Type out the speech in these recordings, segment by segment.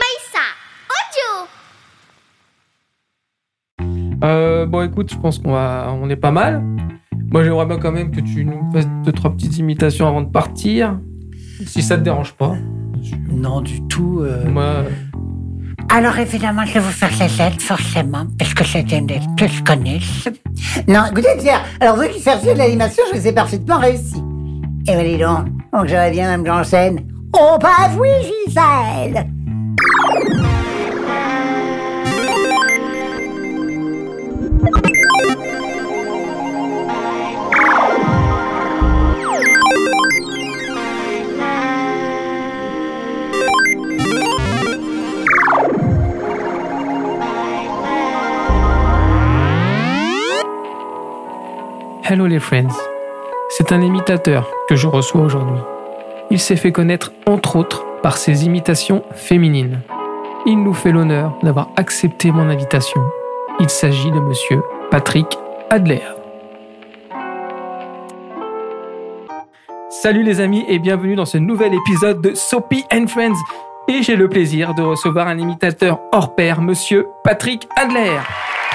Maïssa Audio Euh, bon, écoute, je pense qu'on va, on est pas mal. Moi, j'aimerais bien quand même que tu nous fasses deux, trois petites imitations avant de partir. Si ça te dérange pas. Non, du tout. euh. Moi, Alors évidemment, je vais vous faire les aides, forcément, parce que c'est une des que je connaisse. Non, écoutez, tiens, alors vous qui cherchez de l'animation, je vous ai parfaitement réussi. Et ben dis donc, Donc j'aurais bien même en scène. Oh, bah oui, Gisèle hello les friends. C'est un imitateur que je reçois aujourd'hui. Il s'est fait connaître entre autres par ses imitations féminines. Il nous fait l'honneur d'avoir accepté mon invitation. Il s'agit de monsieur Patrick Adler. Salut les amis et bienvenue dans ce nouvel épisode de Soapy and Friends. Et j'ai le plaisir de recevoir un imitateur hors pair, monsieur Patrick Adler.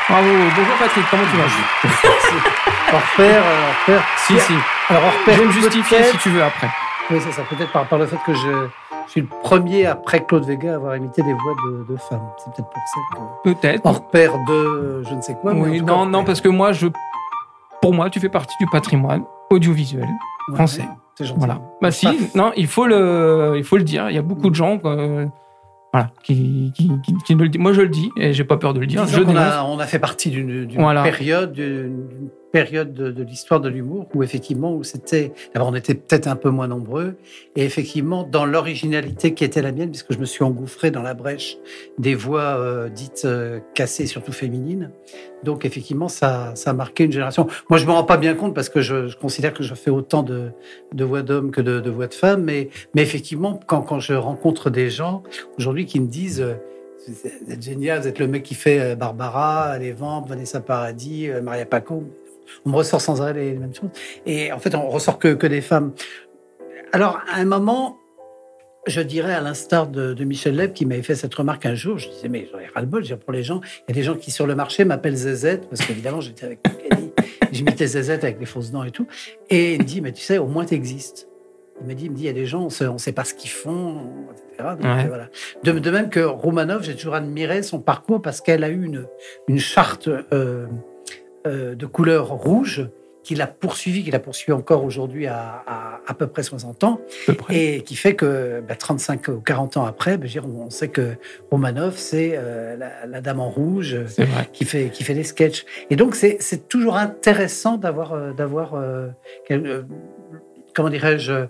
Bravo, bonjour Patrick, comment tu vas? Hors pair, euh, hors pair. Si, si. Alors, hors Je pair. vais me justifier si tu veux après. Oui, c'est ça. Peut-être par, par le fait que je, je suis le premier après Claude Vega à avoir imité des voix de, de femmes. C'est peut-être pour ça que. Peut-être. Hors pair de je ne sais quoi. oui, cas, non, non, parce que moi, je, pour moi, tu fais partie du patrimoine audiovisuel Ouais, français. C'est gentil. Voilà. Bah si, non, il faut le, il faut le dire. Il y a beaucoup de gens, euh, voilà, qui, qui, qui, qui ne le disent. Moi, je le dis et j'ai pas peur de le dire. Je a, on a fait partie d'une Voilà. période, d'une période de, l'histoire de l'humour où effectivement, où c'était, d'abord on était peut-être un peu moins nombreux, et effectivement dans l'originalité qui était la mienne, puisque je me suis engouffré dans la brèche des voix euh, dites euh, cassées, surtout féminines. Donc effectivement, ça, ça a marqué une génération. Moi, je me rends pas bien compte parce que je, considère que je fais autant de, voix d'hommes que de, voix de femmes, mais, mais effectivement, quand, quand je rencontre des gens aujourd'hui qui me disent euh, vous êtes génial, vous êtes le mec qui fait euh, Barbara, Les Ventes, Vanessa Paradis, Maria Paco. On me ressort sans arrêt les, les mêmes choses. Et en fait, on ressort que, que des femmes. Alors, à un moment, je dirais, à l'instar de, de Michel Leb, qui m'avait fait cette remarque un jour, je disais, mais j'en ai ras-le-bol, pour les gens, il y a des gens qui, sur le marché, m'appellent Zezette, parce qu'évidemment, j'étais avec Kelly, j'imitais Zezette avec les fausses dents et tout. Et il me dit, mais tu sais, au moins, t'existes. Il me dit, il me dit, il y a des gens, on sait, on sait pas ce qu'ils font, etc. Donc, Ouais. voilà. De, de même que Romanov, j'ai toujours admiré son parcours parce qu'elle a eu une, une charte euh, euh, de couleur rouge qui l'a poursuivi, qui l'a poursuivi encore aujourd'hui à, à à peu près 60 ans, près. et qui fait que bah, 35 ou 40 ans après, bah, on sait que Romanov, c'est euh, la, la dame en rouge qui fait, qui fait des sketchs. Et donc, c'est toujours intéressant d'avoir, euh, d'avoir comment dirais-je,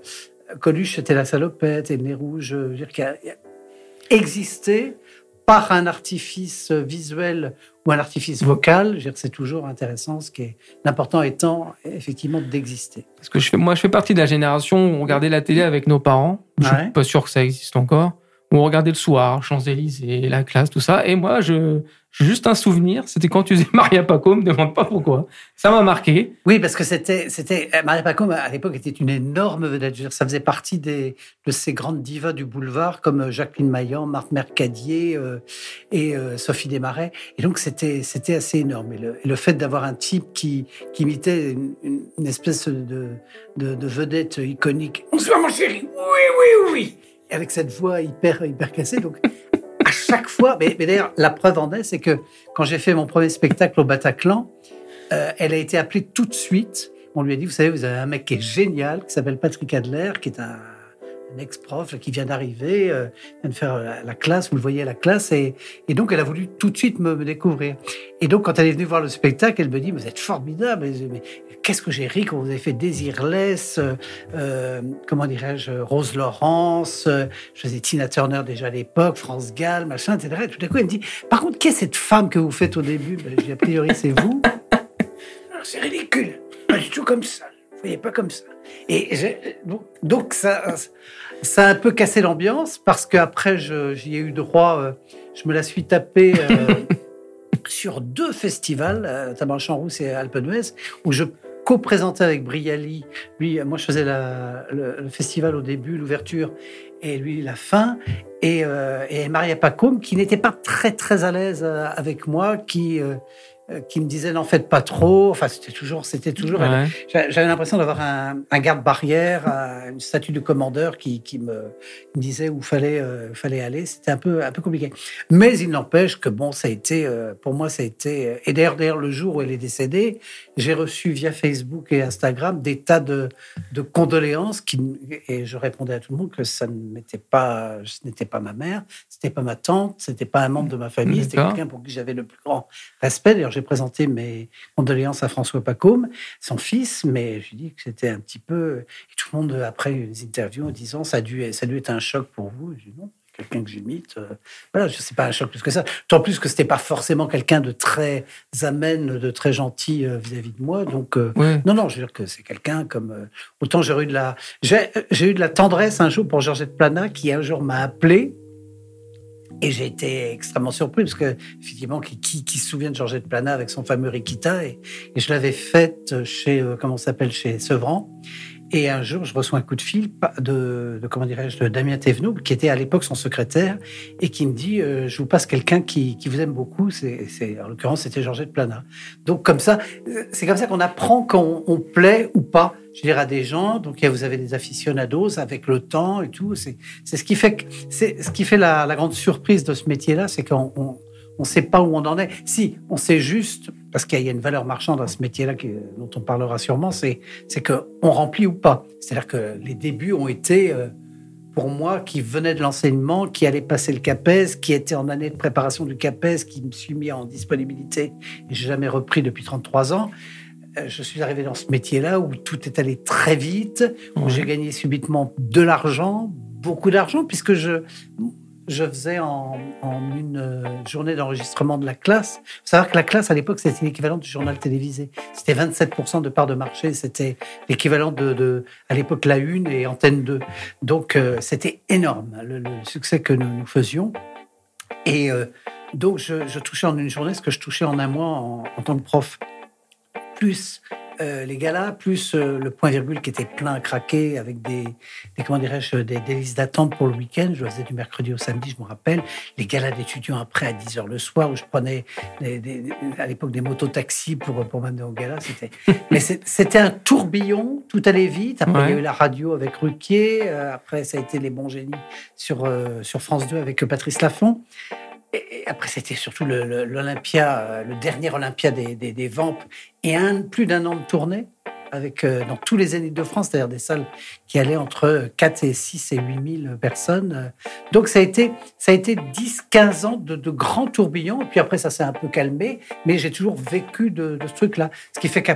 Coluche, c'était la salopette et le nez rouge, je veux dire, qui a existé par un artifice visuel ou un artifice vocal. C'est toujours intéressant. Ce qui est l'important étant effectivement d'exister. Parce que je fais, moi, je fais partie de la génération où on regardait la télé avec nos parents. Je Ouais. suis pas sûr que ça existe encore. Où on regardait le soir, Champs-Élysées, la classe, tout ça. Et moi, je, juste un souvenir. C'était quand tu faisais Maria Paco, me demande pas pourquoi. Ça m'a marqué. Oui, parce que c'était, c'était euh, Maria Pacôme à l'époque était une énorme vedette. Ça faisait partie des, de ces grandes divas du boulevard comme euh, Jacqueline Maillan, Marthe Mercadier euh, et euh, Sophie Desmarais. Et donc c'était, c'était assez énorme. Et le, le fait d'avoir un type qui, qui imitait une, une- espèce de, de, de vedette iconique. On se voit, mon chéri. Oui, oui, oui. Avec cette voix hyper, hyper cassée. Donc chaque fois. Mais, mais d'ailleurs, la preuve en est, c'est que quand j'ai fait mon premier spectacle au Bataclan. Euh, elle a été appelée tout de suite. On lui a dit, vous savez, vous avez un mec qui est génial, qui s'appelle Patrick Adler, qui est un, un ex-prof qui vient d'arriver, euh, vient de faire la, la classe, vous le voyez à la classe, et, donc elle a voulu tout de suite me, découvre. Et donc quand elle est venue voir le spectacle, elle me dit, vous êtes formidable, mais, qu'est-ce que j'ai ri quand vous avez fait Désirless, euh, euh, comment dirais-je, Rose Laurence, euh, je faisais Tina Turner déjà à l'époque, France Gall, machin, etc. Et tout d'un coup, elle me dit, par contre, qu'est-ce cette femme que vous faites au début? Ben, dis, a priori, c'est vous. Alors, C'est ridicule. Pas du tout comme ça. Vous voyez pas comme ça. Et donc, ça, ça a un peu cassé l'ambiance parce qu'après, j'y ai eu droit. euh, je me la suis tapé sur deux festivals, euh, notamment Champs-Rousse et Alpenouest, où je co-présenté avec Briali. Lui, moi, je faisais la- le, le festival au début, l'ouverture, et lui la fin. Et, euh, et Maria Pacôme, qui n'était pas très très à l'aise euh, avec moi, qui euh, euh, qui me disait n'en faites pas trop. Enfin, c'était toujours, c'était toujours. Ouais. J'avais l'impression d'avoir un, un garde-barrière, un- une statue de commandeur qui, qui me, me disait où fallait, euh, fallait aller. C'était un peu, un peu compliqué. Mais il n'empêche que bon, ça a été, euh, pour moi, ça a été. Et d'ailleurs, d'ailleurs, le jour où elle est décédée, j'ai reçu via Facebook et Instagram des tas de, de condoléances qui, et je répondais à tout le monde que ça n'était pas, ce n'était pas ma mère, c'était pas ma tante, c'était pas un membre de ma famille, c'était quelqu'un pour qui j'avais le plus grand respect. D'ailleurs, j'ai présenté mes condoléances à François Pacôme, son fils, mais je lui dis que c'était un petit peu. Et tout le monde, après les interviews, en disant ça a dû, ça a dû être un choc pour vous. Je dis non, quelqu'un que j'imite. euh, voilà, je sais pas un choc plus que ça. Tant plus que c'était pas forcément quelqu'un de très amène, de très gentil euh, vis-à-vis de moi. Donc, euh, non, non, je veux dire que c'est quelqu'un comme. autant j'ai eu de la. J'ai j'ai eu de la tendresse un jour pour Georgette Plana qui un jour m'a appelé. Et j'ai été extrêmement surpris parce que, effectivement, qui, se souvient de Georgette Plana avec son fameux Rikita et, je l'avais faite chez, euh, comment s'appelle, chez Sevran. Et un jour, je reçois un coup de fil de, de comment dirais-je, de Damien Thévenot, qui était à l'époque son secrétaire, et qui me dit euh, Je vous passe quelqu'un qui, qui vous aime beaucoup. C'est, en l'occurrence, c'était Georgette Plana. Donc, comme ça, euh, c'est comme ça qu'on apprend quand on plaît ou pas, je dirais, à des gens. Donc, vous avez des aficionados avec le temps et tout. C'est, ce qui fait, la, grande surprise de ce métier-là, c'est qu'on on, on sait pas où on en est. Si, on sait juste, parce qu'il y a une valeur marchande à ce métier-là dont on parlera sûrement, c'est c'est qu'on remplit ou pas. C'est-à-dire que les débuts ont été, euh, pour moi, qui venais de l'enseignement, qui allait passer le CAPES, qui était en année de préparation du CAPES, qui me suis mis en disponibilité et j'ai jamais repris depuis 33 ans. Je suis arrivé dans ce métier-là où tout est allé très vite, où Ouais. j'ai gagné subitement de l'argent, beaucoup d'argent, puisque je, je faisais en, en une euh, journée d'enregistrement de la classe. Il faut savoir que la classe, à l'époque, c'était l'équivalent du journal télévisé. C'était 27% de part de marché. C'était l'équivalent de, de, à l'époque, la Une et Antenne 2. Donc, euh, c'était énorme, le, le succès que nous, nous faisions. Et euh, donc, je, je touchais en une journée ce que je touchais en un mois en, en tant que prof. Plus euh, les galas, plus euh, le point virgule qui était plein à craquer avec des, des comment dirais-je, des, des listes d'attente pour le week-end. Je le faisais du mercredi au samedi, je me rappelle. Les galas d'étudiants après à 10 heures le soir où je prenais des- à l'époque des mototaxis pour, pour m'amener au gala. C'était, mais c'était un tourbillon, tout allait vite. Après, il y a eu la radio avec Ruquier. euh, après, ça a été Les Bons Génies sur, sur France 2 avec Patrice Laffont. Et après, c'était surtout le- le- l'Olympia, euh, le dernier Olympia des, des, des Vampes, et un, plus d'un an de tournée avec euh, dans tous les Zéniths de France, c'est-à-dire des salles qui allaient entre 4 et 6 et 8 000 personnes. Euh, Donc ça a été, été 10, 15 ans de, de grands tourbillons, et puis après ça s'est un peu calmé, mais j'ai toujours vécu de, de ce truc-là. Ce qui fait que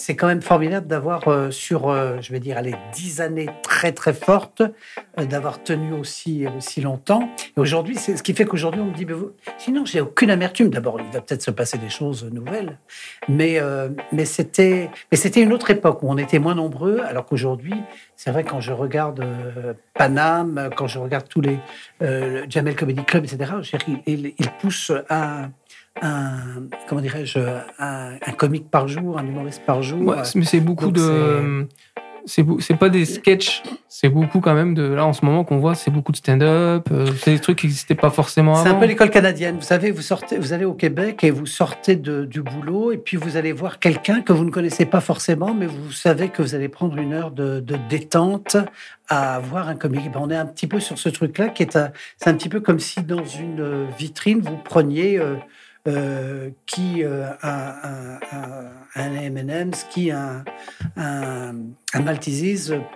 c'est quand même formidable d'avoir euh, sur, euh, je vais dire, allez, 10 années très très fortes, euh, d'avoir tenu aussi, aussi longtemps. Et aujourd'hui, c'est ce qui fait qu'aujourd'hui, on me dit, mais vous... sinon, j'ai aucune amertume. D'abord, il va peut-être se passer des choses nouvelles, mais, mais c'était mais c'était une autre époque où on était moins nombreux, alors qu'aujourd'hui, c'est vrai, quand je regarde Paname, quand je regarde tous les le Jamel Comedy Club, etc., il, il, il pousse un, un comment dirais-je, un, un comique par jour, un humoriste par jour. Ouais, c'est- mais c'est beaucoup de. C'est c'est pas des sketchs, c'est beaucoup quand même de. Là, en ce moment, qu'on voit, c'est beaucoup de stand-up, euh, c'est des trucs qui n'existaient pas forcément C'est avant. un peu l'école canadienne. Vous savez, vous sortez, vous allez au Québec et vous sortez de- du boulot et puis vous allez voir quelqu'un que vous ne connaissez pas forcément, mais vous savez que vous allez prendre une heure de, de détente à voir un comique. Ben, on est un petit peu sur ce truc-là qui est un, c'est un petit peu comme si dans une euh, vitrine vous preniez euh, euh, qui euh, un, un, un, M&M's, qui un, un, un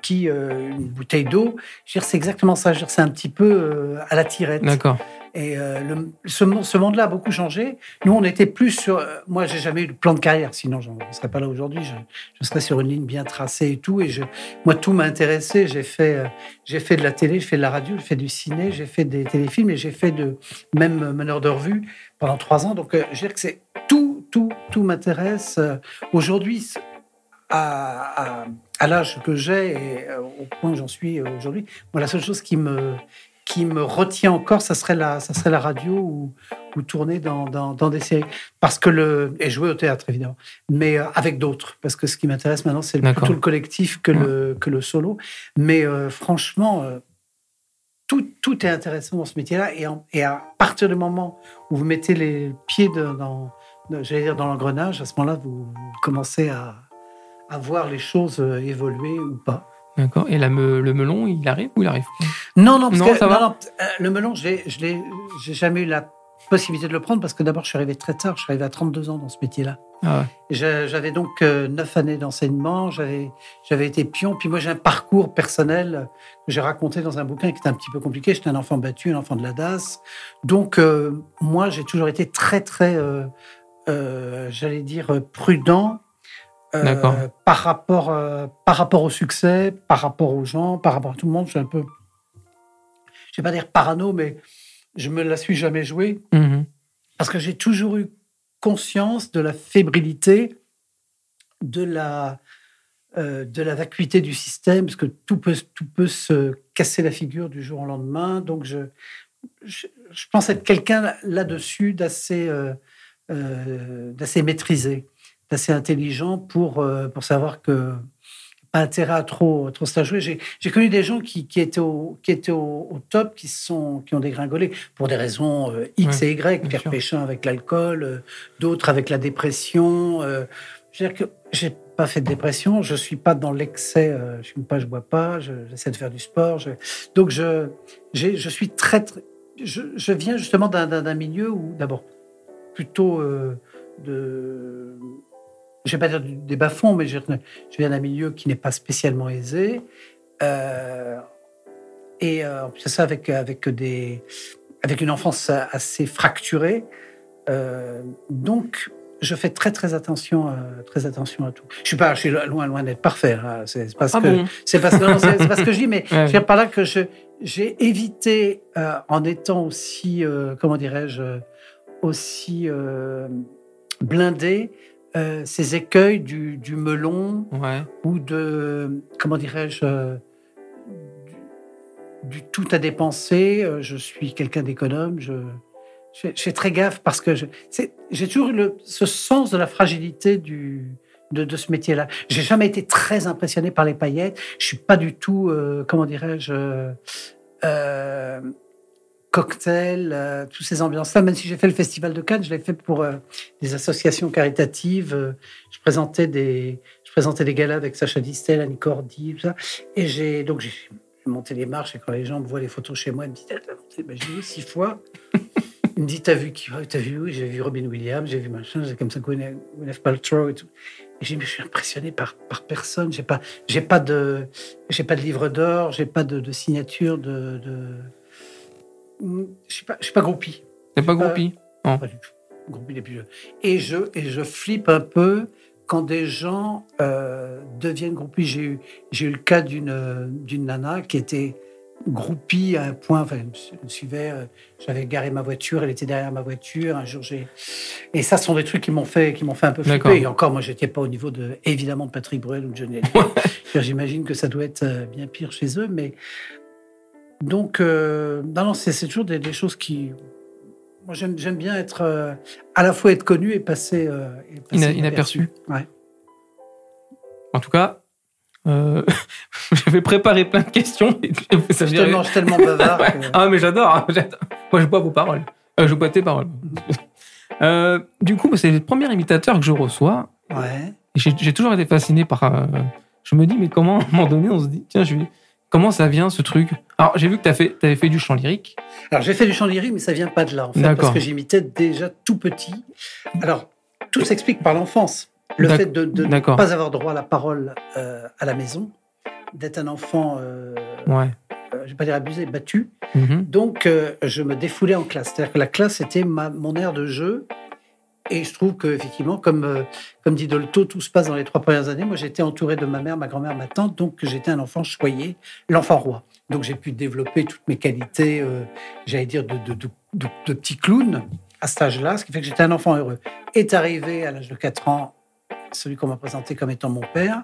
qui euh, une bouteille d'eau. C'est exactement ça. C'est un petit peu euh, à la tirette. D'accord. Et euh, ce, mon- ce monde-là a beaucoup changé. Nous, on était plus sur. euh, moi, j'ai jamais eu de plan de carrière, sinon je ne serais pas là aujourd'hui. Je, serais sur une ligne bien tracée et tout. Et je, moi, tout m'a intéressé. J'ai fait, euh, fait de la télé, j'ai fait de la radio, j'ai fait du ciné, j'ai fait des téléfilms et j'ai fait de même euh, meneur de revue pendant trois ans. Donc, je veux dire que c'est tout, tout, tout m'intéresse. Aujourd'hui, à, à, l'âge que j'ai et au point où j'en suis aujourd'hui, moi, la seule chose qui me qui me retient encore, ça serait la, ça serait la radio ou, ou tourner dans, dans, dans des séries. Parce que le. Et jouer au théâtre, évidemment. Mais euh, avec d'autres. Parce que ce qui m'intéresse maintenant, c'est plutôt le collectif que, le, que le solo. Mais euh, franchement, euh, tout, tout est intéressant dans ce métier-là. Et, en- et à partir du moment où vous mettez les pieds de- dans, j'allais dire dans l'engrenage, à ce moment-là, vous, vous commencez à, à voir les choses évoluer ou pas. D'accord. Et la me- le melon, il arrive ou il arrive Non, non, parce Non, que ça va non, euh, le melon, je l'ai- j'ai jamais eu la possibilité de le prendre parce que d'abord, je suis arrivé très tard. Je suis arrivé à 32 ans dans ce métier-là. Ah ouais. J'avais donc euh, neuf années d'enseignement, j'avais été pion, puis moi j'ai un parcours personnel que j'ai raconté dans un bouquin qui était un petit peu compliqué. J'étais un enfant battu, un enfant de la DAS. Donc euh, moi j'ai toujours été très très, euh, euh, j'allais dire, prudent euh, par, rapport, euh, par rapport au succès, par rapport aux gens, par rapport à tout le monde. Je suis un peu, je vais pas dire parano, mais je me la suis jamais joué Mhm. parce que j'ai toujours eu conscience de la fébrilité, de la, euh, de la vacuité du système, parce que tout peut, tout peut se casser la figure du jour au lendemain. Donc, je, je, je pense être quelqu'un là-dessus d'assez d'assez maîtrisé, d'assez intelligent pour, euh, pour savoir que pas intérêt à trop, trop se la jouer. J'ai connu des gens qui, qui étaient, au, qui étaient au, au top, qui, sont, qui ont dégringolé pour des raisons euh, X Ouais, et Y. Pierre sûr. Péchin avec l'alcool, euh, d'autres avec la dépression. euh. je veux dire que j'ai pas fait de dépression, je suis pas dans l'excès, euh, je fume pas, je bois pas, je- j'essaie de faire du sport. je- donc je, je suis très, très- je, je viens justement d'un- milieu où d'abord plutôt de, je vais pas dire des bas-fonds, mais je, je viens d'un milieu qui n'est pas spécialement aisé. Euh, et euh, en plus ça, avec, avec, des, avec une enfance assez fracturée. Euh, donc, je fais très, très attention, euh, très attention à tout. Je suis pas, je suis loin, loin d'être parfait. hein. C'est parce Ah que bon? c'est parce parce que je dis, mais Ouais. je veux dire par là que je j'ai évité euh, en étant aussi, euh, comment dirais-je, aussi euh, blindé euh, ces écueils du, du melon Ouais. ou de, comment dirais-je, euh, du, du tout à dépenser. Euh, Je suis quelqu'un d'économe. Je, je, je fais très gaffe parce que j'ai toujours eu le, ce sens de la fragilité du, de, de ce métier-là. J'ai jamais été très impressionné par les paillettes. Je suis pas du tout, euh, comment dirais-je, euh, euh, toutes ces ambiances-là. Même si j'ai fait le festival de Cannes, je l'ai fait pour euh, des associations caritatives. Euh, je présentais des, je présentais des galas avec Sacha Distel, Annie Cordy, tout ça. Et j'ai donc j'ai monté les marches et quand les gens me voient les photos chez moi, ils me disent t'as monté, ben, j'ai vu six fois. Il me dit t'as vu qui? T'as vu oui, j'ai vu Robin Williams, j'ai vu machin, j'ai comme ça Gwyneth Paltrow et tout. Et j'ai je suis impressionné par par personne. J'ai pas j'ai pas de j'ai pas de livre d'or, j'ai pas de, signature de je suis pas je suis pas groupie. T'es pas groupie? Pas du tout. Groupie des plus jeunes. Et je, et je flippe un peu quand des gens euh, deviennent groupies. J'ai eu, j'ai eu le cas d'une, euh, d'une nana qui était groupie à un point, enfin, elle me suivait, euh, j'avais garé ma voiture, elle était derrière ma voiture, un jour j'ai... Et ça, ce sont des trucs qui m'ont fait, qui m'ont fait un peu flipper. Et encore, moi, j'étais pas au niveau de, évidemment, de Patrick Bruel ou de Johnny. J'imagine que ça doit être euh, bien pire chez eux, mais... Donc, euh, non, non, c'est, toujours des, des choses qui... Moi, j'aime, bien être... euh, à la fois être connu et passer... euh, et passer Ina- inaperçu. Ouais. En tout cas, j'avais préparé plein de questions. Ça Je suis virait- tellement, bavard que... Ah, mais j'adore, hein, j'adore. Moi, je bois vos paroles. Je bois tes paroles. Du coup, c'est le premier imitateur que je reçois. Ouais. J'ai toujours été fasciné par. je me dis, mais comment, à un moment donné, on se dit, tiens, je vais- comment ça vient ce truc? Alors, j'ai vu que tu fait, avais fait du chant lyrique. Alors, j'ai fait du chant lyrique, mais ça vient pas de là, en fait, parce que j'imitais déjà tout petit. Alors, tout s'explique par l'enfance. Le fait de de ne pas avoir droit à la parole euh, à la maison, d'être un enfant, euh, Ouais. euh, je vais pas dire abusé, battu. Mhm. Donc, euh, je me défoulais en classe. C'est-à-dire que la classe était ma, mon aire de jeu. Et je trouve que effectivement, comme, euh, comme dit Dolto, tout se passe dans les trois premières années. Moi, j'étais entouré de ma mère, ma grand-mère, ma tante, donc j'étais un enfant choyé, l'enfant roi. Donc j'ai pu développer toutes mes qualités, euh, j'allais dire, de, de, de, de- petit clown à cet âge-là, ce qui fait que j'étais un enfant heureux. Est arrivé à l'âge de 4 ans celui qu'on m'a présenté comme étant mon père.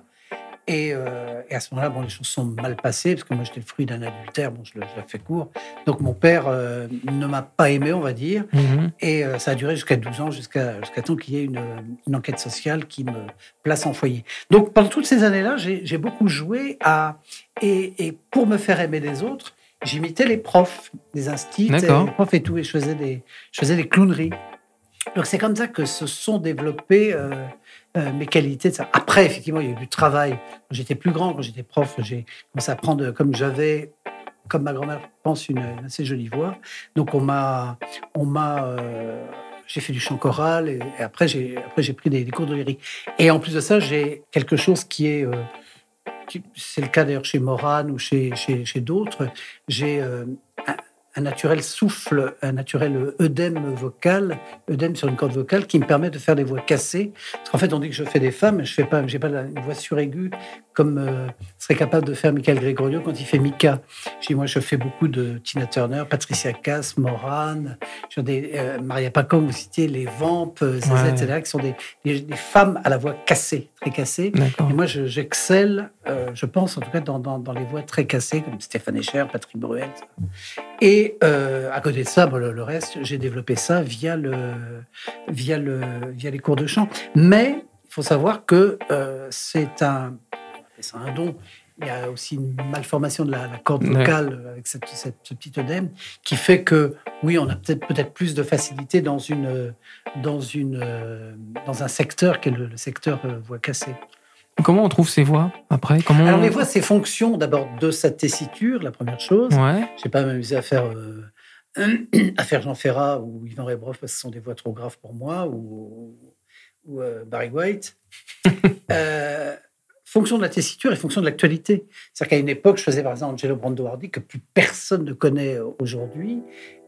Et, euh, et à ce moment-là, bon, les choses sont mal passées parce que moi j'étais le fruit d'un adultère. Bon, je le, je le fais court. Donc mon père euh, ne m'a pas aimé, on va dire. Mhm. Et euh, ça a duré jusqu'à 12 ans, jusqu'à jusqu'à temps qu'il y ait une, une enquête sociale qui me place en foyer. Donc pendant toutes ces années-là, j'ai beaucoup joué à et, et pour me faire aimer des autres, j'imitais les profs, les instits, les profs et tout, et je faisais des je faisais des clowneries. Donc c'est comme ça que se sont développées euh, euh, mes qualités. de ça. Après, effectivement, il y a eu du travail. Quand j'étais plus grand, quand j'étais prof, j'ai commencé à prendre, comme j'avais, comme ma grand-mère pense, une, assez jolie voix. Donc on m'a, on m'a, euh, j'ai fait du chant choral et, après j'ai, après j'ai pris des, des cours de lyrique. Et en plus de ça, j'ai quelque chose qui est, euh, c'est le cas d'ailleurs chez Morane ou chez, chez, chez d'autres. J'ai euh, un naturel souffle, un naturel œdème vocal, œdème sur une corde vocale qui me permet de faire des voix cassées. Parce qu'en fait, on dit que je fais des femmes, je fais pas, j'ai pas une voix suraiguë comme euh, serait capable de faire Michael Gregorio quand il fait Mika. Je dis, moi, je fais beaucoup de Tina Turner, Patricia Cass, Morane, j'ai des euh, Maria Pacom, vous citiez les Vamp, euh, Ouais. etc., qui sont des, des, des femmes à la voix cassée, très. Et moi, je- j'excelle, euh, je pense en tout cas, dans, dans, dans les voix très cassées, comme Stéphane Echer, Patrick Bruel. Et euh, à côté de ça, bon, le, le reste, j'ai développé ça via, le, via, le, via les cours de chant. Mais il faut savoir que euh, c'est un, c'est un don. Il y a aussi une malformation de la, la corde Ouais. vocale avec cette, cette, ce petit œdème qui fait que, oui, on a peut-être peut-être plus de facilité dans, une, dans, une, euh, dans un secteur qui est le, le secteur euh, voix cassée. Comment on trouve ces voix après? Comment Alors on- les voix, c'est fonction d'abord de sa tessiture, la première chose. Ouais. Je n'ai pas m'amusé à faire euh, à faire Jean Ferrat ou Yvan Rebroff parce que ce sont des voix trop graves pour moi ou, ou euh, Barry White. Euh, fonction de la tessiture et fonction de l'actualité. C'est-à-dire qu'à une époque, je faisais par exemple Angelo Brando Hardy que plus personne ne connaît aujourd'hui.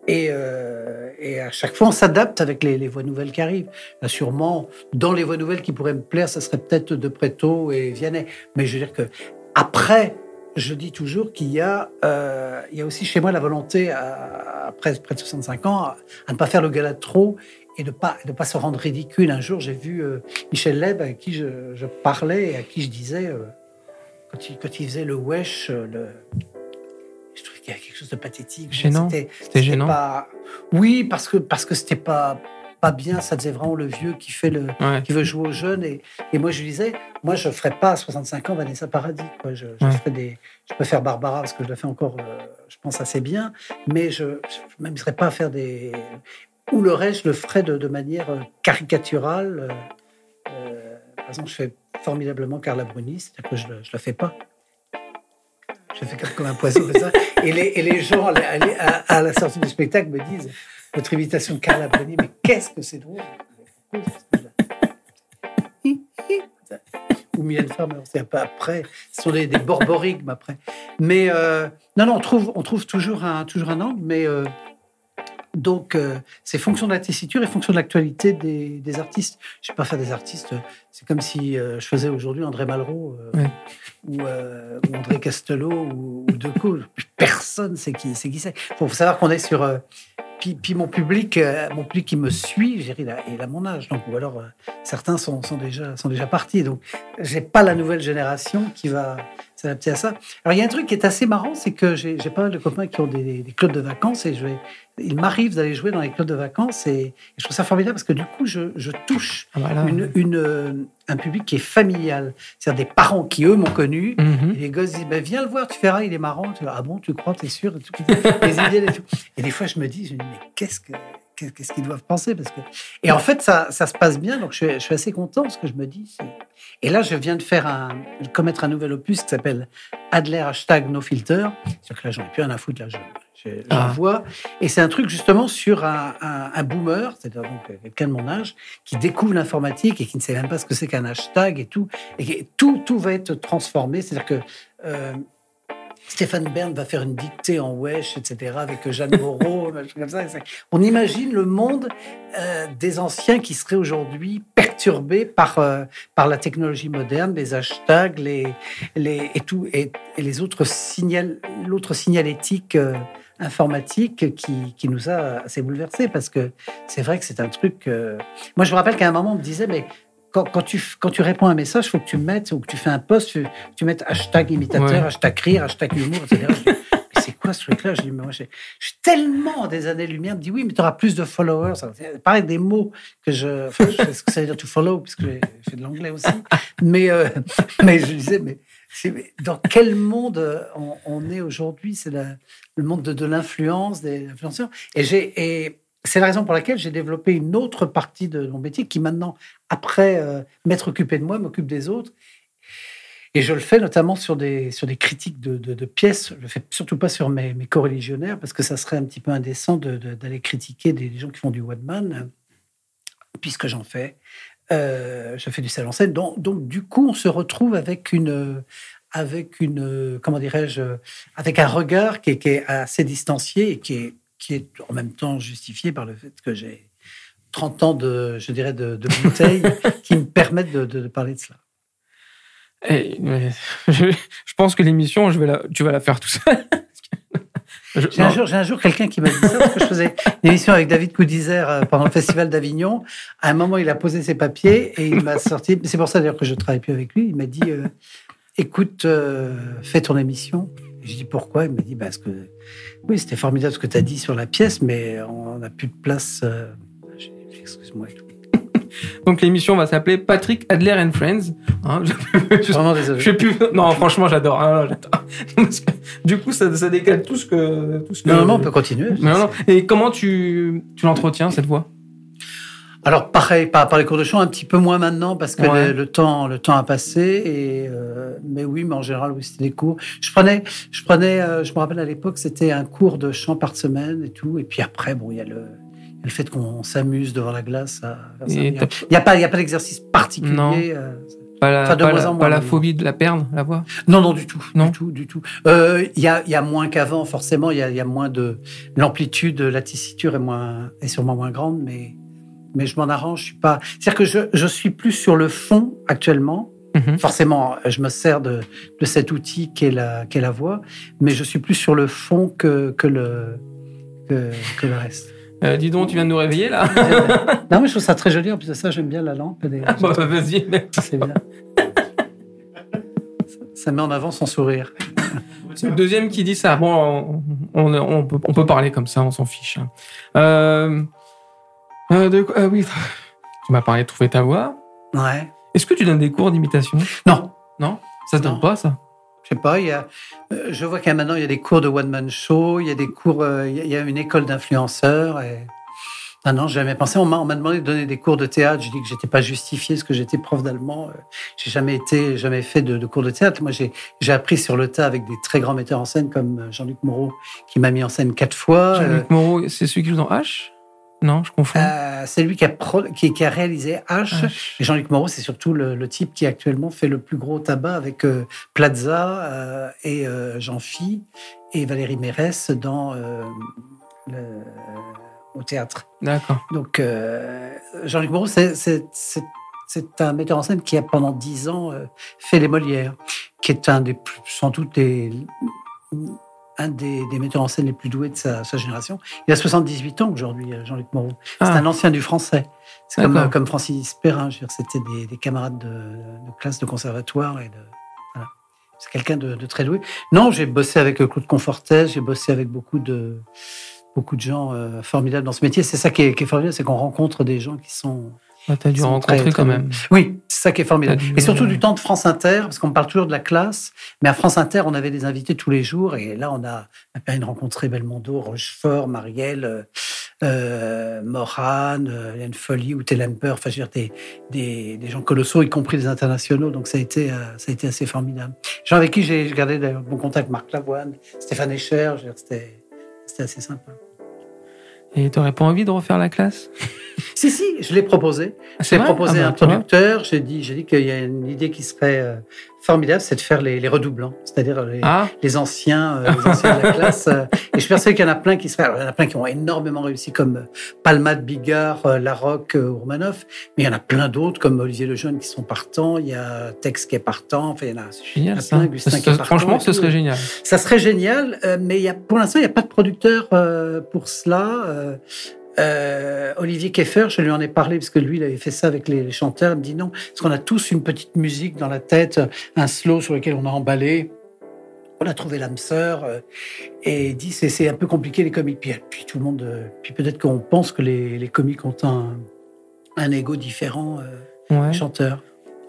Et, euh, et à chaque fois, on s'adapte avec les, les voix nouvelles qui arrivent. Sûrement, dans les voix nouvelles qui pourraient me plaire, ça serait peut-être De Preto et Vianney. Mais je veux dire que après, je dis toujours qu'il y a, euh, y a aussi chez moi la volonté, après près de 65 ans, à, à ne pas faire le gala trop et de pas de pas se rendre ridicule. Un jour, j'ai vu euh, Michel Leb avec qui je, je parlais et à qui je disais euh, quand il, quand il faisait le wesh, euh, le, je trouvais qu'il y avait quelque chose de pathétique. Gênant. C'était- gênant. pas- Oui, parce que parce que c'était pas pas bien. Ça faisait vraiment le vieux qui fait le Ouais. qui veut jouer aux jeunes. Et, et moi, je lui disais, moi, je ferais pas à 65 ans Vanessa Paradis. Quoi. Je, je Ouais. ferais des, je peux faire Barbara parce que je la fais encore, euh, je pense assez bien, mais je ne m'amuserais pas à faire des. Ou le reste, je le ferais de, manière euh, caricaturale. euh, euh, par exemple, je fais formidablement Carla Bruni, c'est-à-dire que je ne la fais pas. Je fais comme un poisson. Et les, gens, à, la- sortie du spectacle, me disent Votre imitation Carla Bruni, mais qu'est-ce que c'est drôle Ou Mylène Farmer, c'est un peu après. Ce sont des, des borborigmes après. Mais euh, non, non, on trouve, toujours, un, angle, mais donc euh, c'est fonction de la tessiture et fonction de l'actualité des, des artistes. Je ne sais pas faire des artistes, c'est comme si euh, je faisais aujourd'hui André Malraux euh, ou, euh, ou André Castelot ou, ou Decaux. Personne sait qui c'est. Qui c'est. faut savoir qu'on est sur. euh, puis, puis mon public, euh, mon public qui me suit, dirais, il a, il a mon âge, donc ou alors certains sont, sont déjà sont déjà partis, donc j'ai pas la nouvelle génération qui va à ça. Alors il y a un truc qui est assez marrant, c'est que j'ai pas mal de copains qui ont des, des clubs de vacances et je vais, il m'arrive d'aller jouer dans les clubs de vacances et, et je trouve ça formidable parce que du coup je, je touche Ah bah une, une, euh, un public qui est familial, c'est-à-dire des parents qui eux m'ont connu. mhm. Et les gosses disent, ben, viens le voir, tu verras, il est marrant. Tu vas, ah bon, tu crois, t'es sûr et, tout. Des fois, je me dis, je me dis mais qu'est-ce que qu'est-ce qu'ils doivent penser parce que... Et en fait, ça, ça se passe bien, donc je, suis- je suis assez content parce que je me dis... Et là, je viens de faire un, de commettre un nouvel opus qui s'appelle Adler hashtag no filter. C'est que là, j'en ai plus rien à foutre, là, je, je- Ah. j'envoie. Et c'est un truc justement sur un, un, un boomer, c'est-à-dire euh, quelqu'un de mon âge, qui découvre l'informatique et qui ne sait même pas ce que c'est qu'un hashtag et tout. Et tout, tout va être transformé. C'est-à-dire que euh, Stéphane Bern va faire une dictée en wesh, etc., avec Jeanne Moreau, comme ça. On imagine le monde euh, des anciens qui seraient aujourd'hui perturbés par, euh, par la technologie moderne, les hashtags, les, les, et, tout, et, les autres signal, l'autre signalétique euh, informatique qui, qui nous a assez bouleversés parce que c'est vrai que c'est un truc. Moi, je me rappelle qu'à un moment, on me disait, mais quand, quand tu, quand tu réponds à un message, il faut que tu mettes, ou que tu fais un post, tu, tu mettes hashtag imitateur, Ouais. hashtag rire, hashtag humour, etc. C'est quoi ce truc-là? Je dis, mais moi, j'ai- je suis tellement des années-lumière. Me dit, oui, mais tu auras plus de followers. Pareil, des mots que je. Enfin, je sais ce que ça veut dire to follow, puisque j'ai fait de l'anglais aussi. Mais, euh, mais je disais, mais, dans quel monde euh, on, on est aujourd'hui? C'est le monde de, de l'influence, des influenceurs. Et j'ai. C'est la raison pour laquelle j'ai développé une autre partie de mon métier qui maintenant, après euh, m'être occupé de moi, m'occupe des autres. Et je le fais notamment sur des, sur des critiques de, pièces. Je le fais surtout pas sur mes, mes coreligionnaires parce que ça serait un petit peu indécent d'aller critiquer des, gens qui font du one man, puisque j'en fais. Euh, je fais du seul en scène. Donc, donc, du coup, on se retrouve avec une, avec une, comment dirais-je, avec un regard qui est, qui est assez distancié et qui est, qui est en même temps justifié par le fait que j'ai 30 ans de, je dirais, de, de bouteilles qui me permettent de, de- de parler de cela. Eh, mais je, je pense que l'émission, je vais la, tu vas la faire tout seul. J'ai un jour, j'ai un jour quelqu'un qui m'a dit ça parce que je faisais une émission avec David Coudizère euh, pendant le Festival d'Avignon. À un moment, il a posé ses papiers et il m'a sorti. C'est pour ça d'ailleurs que je travaille plus avec lui. Il m'a dit euh, "Écoute, euh, fais ton émission." Je dis pourquoi? Il m'a dit parce que oui, c'était formidable ce que tu as dit sur la pièce, mais on n'a plus de place. euh. Excuse-moi. Donc l'émission va s'appeler Patrick Adler and Friends. Hein, je, Je vraiment désolé. je plus. Non, franchement, j'adore. hein, du coup, ça, ça décale tout ce que, tout ce que. Non, non, on peut continuer. Non, non. Et comment tu, tu l'entretiens cette voix? Alors pareil, par, par les cours de chant, un petit peu moins maintenant parce que Ouais. le, le temps, le temps a passé. Et euh, mais oui, mais en général, oui, c'était des cours. Je prenais, je prenais, euh, je me rappelle à l'époque, c'était un cours de chant par semaine et tout. Et puis après, bon, il y a le, le fait qu'on s'amuse devant la glace. à Il n'y a, pas, il y a pas d'exercice particulier. Non. euh, Pas la, Enfin, de pas moins la- en moins, pas la phobie de la perdre, la voix Non, non, du tout. Non. Du tout, du tout. Euh, Il y, a, il y a moins qu'avant, forcément. Il y a, il y a moins de. L'amplitude, la tessiture est, moins, est sûrement moins grande, mais, mais je m'en arrange. Je suis pas. C'est-à-dire que je, je suis plus sur le fond actuellement. Mhm. Forcément, je me sers de, de cet outil qu'est la, qu'est la voix, mais je suis plus sur le fond que, que, le, que, que le reste. Euh, Dis donc, tu viens de nous réveiller là non, mais je trouve ça très joli. En plus de ça, j'aime bien la lampe. est- Bah, Vas-y. C'est bien. Ça met en avant son sourire. C'est le deuxième qui dit ça. Bon, on, on, on peut, on peut parler comme ça, on s'en fiche. Euh, euh, de quoi- ah oui, tu m'as parlé de trouver ta voix. Ouais. Est-ce que tu donnes des cours d'imitation? Non, Non? Ça se donne Non. pas, ça? Je sais pas, il y a, euh, je vois a maintenant il y a des cours de one man show, il y a des cours, euh, il y a- une école d'influenceurs. Et... Ah non, j'ai jamais pensé. On m'a demandé de donner des cours de théâtre. Je dis que j'étais pas justifié parce que j'étais prof d'allemand. Euh, J'ai jamais été, jamais fait de, de cours de théâtre. Moi, j'ai appris sur le tas avec des très grands metteurs en scène comme euh, Jean-Luc Moreau qui m'a mis en scène quatre fois. Euh, Jean-Luc Moreau, c'est celui qui joue dans H? Non, je confonds. euh, c'est lui qui a, pro- qui, qui a réalisé H. H. Et Jean-Luc Moreau, c'est surtout le, le type qui actuellement fait le plus gros tabac avec euh, Plaza euh, et euh, Jean-Phi et Valérie Mérès dans le- au théâtre. D'accord. Donc Jean-Luc Moreau, c'est- c'est c'est- c'est un metteur en scène qui a pendant dix ans fait les Molières, qui est un des plus, sans doute des, un des, des metteurs en scène les plus doués de sa, sa génération. Il a 78 ans aujourd'hui, euh, Jean-Luc Moreau. C'est Ah. un ancien du français. C'est comme, comme Francis Perrin. C'était des, des camarades de, de classe de conservatoire. et de voilà. C'est quelqu'un de, de très doué. Non, j'ai bossé avec Claude Confortès, j'ai bossé avec beaucoup de, beaucoup de gens euh, formidables dans ce métier. C'est ça qui est, qui est formidable, c'est qu'on rencontre des gens qui sont... Ah, T'as dû Ils sont rencontrer très, quand même. Oui, c'est ça qui est formidable. Dû, Et surtout euh, du temps de France Inter, parce qu'on parle toujours de la classe, mais à France Inter, on avait des invités tous les jours, et là, on a, on a permis de rencontrer Belmondo, Rochefort, Marielle, euh, euh, Morane, euh, Hélène Folly ou Telemper, enfin, je veux dire, des, des, des gens colossaux, y compris des internationaux, donc ça a été, euh, ça a été assez formidable. Gens avec qui j'ai gardé d'ailleurs bon contact, Marc Lavoine, Stéphane c'était c'était assez sympa. Et t'aurais pas envie de refaire la classe? Si, si, je l'ai proposé. Ah, J'ai vrai? proposé Ah bah, un producteur. J'ai dit, j'ai dit qu'il y a une idée qui serait euh, formidable, c'est de faire les, les redoublants, c'est-à-dire les, Ah, les anciens, euh, les anciens de la classe. euh, et je suis persuadé qu'il y en a plein qui seraient. Alors, il y en a plein qui ont énormément réussi, comme euh, Palmade, Bigard, euh, Larocque, Roumanoff. Mais il y en a plein d'autres, comme Olivier Lejeune, qui sont partants. Il y a Tex qui est partant. Enfin, il y en a. génial ça. plein, Gustin Ça- qui est ça- partant franchement, ce serait génial. Ça serait génial, mais il y a, pour l'instant, il n'y a pas de producteur pour cela. Euh, Olivier Keffer, je lui en ai parlé parce que lui, il avait fait ça avec les, les chanteurs. Il me dit non, parce qu'on a tous une petite musique dans la tête, un slow sur lequel on a emballé. On a trouvé l'âme sœur euh, et il dit c'est un peu compliqué les comiques. Puis, puis tout le monde, euh, puis peut-être qu'on pense que les, les comiques ont un, un ego différent Ouais. des chanteurs.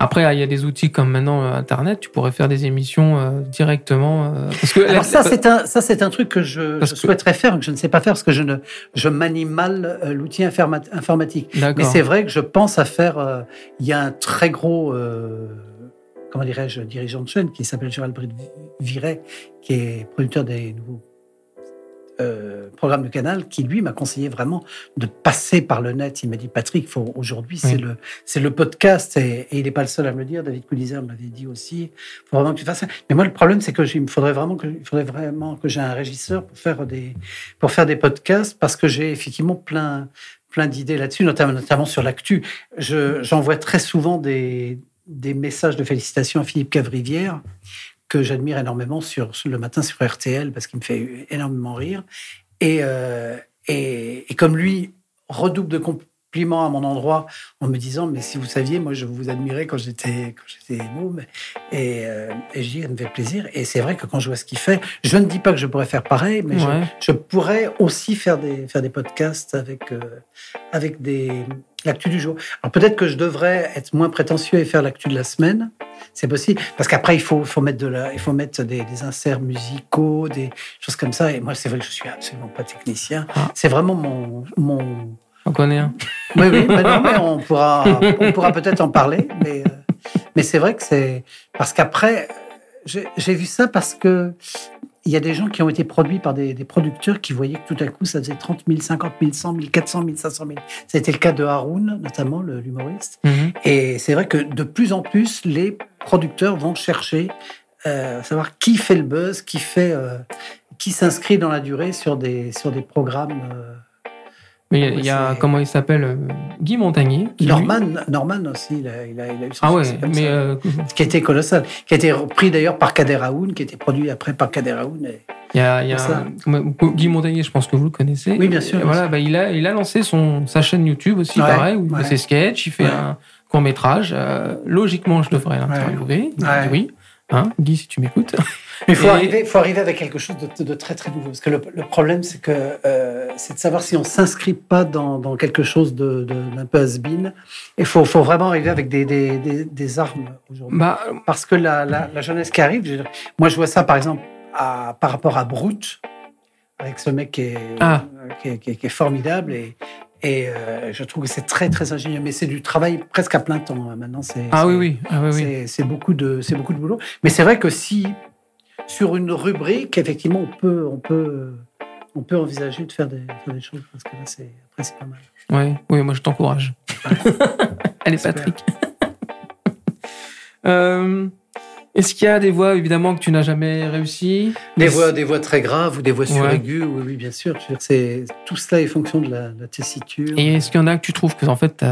Après, il y a des outils comme maintenant euh, Internet, tu pourrais faire des émissions euh, directement. euh, parce que Alors ça, c'est un, ça, c'est un truc que je, je que- souhaiterais faire, que je ne sais pas faire, parce que je ne, je manie mal l'outil informa- informatique. Mais c'est vrai que je pense à faire. euh, Il y a un très gros, comment dirais-je, dirigeant de chaîne qui s'appelle Gérald Britt Viret, qui est producteur des nouveaux euh, programmes de Canal, qui lui m'a conseillé vraiment de passer par le net. Il m'a dit Patrick, faut aujourd'hui c'est Oui. le c'est le podcast et, et il n'est pas le seul à me le dire. David Coulizer me l'avait dit aussi. Faut vraiment que tu fasses ça. Mais moi le problème c'est que il me faudrait vraiment que il faudrait vraiment que j'ai un régisseur pour faire des pour faire des podcasts parce que j'ai effectivement plein plein d'idées là-dessus, notamment, notamment sur l'actu. Je- J'envoie très souvent des, des messages de félicitations à Philippe Cavrivière, que j'admire énormément sur, sur le matin sur RTL, parce qu'il me fait énormément rire. Et, euh, et, et comme lui redouble de compliments à mon endroit en me disant Mais si vous saviez, moi je vous admirais quand j'étais quand j'étais môme. Et, euh, et je dis Ça me fait plaisir. Et c'est vrai que quand je vois ce qu'il fait, je ne dis pas que je pourrais faire pareil, mais je- je pourrais aussi faire des, faire des podcasts avec, euh, avec des, l'actu du jour. Alors peut-être que je devrais être moins prétentieux et faire l'actu de la semaine. C'est possible. Parce qu'après, il faut, faut mettre, de la, il faut mettre des, des inserts musicaux, des choses comme ça. Et moi, c'est vrai que je suis absolument pas technicien. Ah. C'est vraiment mon, mon, On connaît un. oui, oui, mais non, mais on pourra, on pourra peut-être en parler. Mais, euh, mais c'est vrai que c'est parce qu'après, j'ai vu ça parce que il y a des gens qui ont été produits par des, des producteurs qui voyaient que tout à coup ça faisait 30 000, 50 000, 100 000, 400 000, 500 000. C'était le cas de Haroun, notamment l'humoriste. Mhm. Et c'est vrai que de plus en plus, les producteurs vont chercher euh, à savoir qui fait le buzz, qui fait, euh, qui s'inscrit dans la durée sur des sur des programmes. euh, Mais il y a, Ouais, comment il s'appelle euh, Guy Montagnier. lui- Norman, Norman aussi, il a, il a, il a eu son Ah ouais, comme mais ça. euh, qui a été colossal, qui a été repris d'ailleurs par Kader Aoun, qui a été produit après par Kader Aoun. Et... il y a, il y a Guy Montagnier, je pense que vous le connaissez. Oui, bien sûr, bien voilà, sûr. bah, il, a, il a lancé son, sa chaîne YouTube aussi, Ouais, pareil, où il fait ses sketchs, il fait un court métrage. logiquement, je devrais l'interviewer. Oui, hein, Guy, si tu m'écoutes. Il faut, Et- arriver, faut arriver avec quelque chose de, de très très nouveau. Parce que le, le problème, c'est que euh, c'est de savoir si on s'inscrit pas dans, dans quelque chose de- de- d'un peu has-been. Il faut, faut vraiment arriver avec des, des, des, des armes aujourd'hui. Bah, Parce que la, la, la jeunesse qui arrive, je moi je vois ça par exemple à- par rapport à Brut, avec ce mec qui est, Ah. qui est, qui est- qui est formidable et, et euh, je trouve que c'est très très ingénieux. Mais c'est du travail presque à plein temps hein. maintenant. C'est, ah oui, oui. Ah, oui, oui. c'est- beaucoup de c'est beaucoup de boulot. Mais c'est vrai que si sur une rubrique, effectivement, on peut on peut on peut envisager de faire des, faire des choses parce que là c'est après c'est pas mal. Ouais, oui, moi je t'encourage. Allez. Patrick. Euh, Est-ce qu'il y a des voix, évidemment, que tu n'as jamais réussi Des voix des voix très graves ou des voix Ouais. suraiguës, oui, oui bien sûr. C'est tout cela est fonction de la, de la tessiture. Et est-ce qu'il y en a que tu trouves que en fait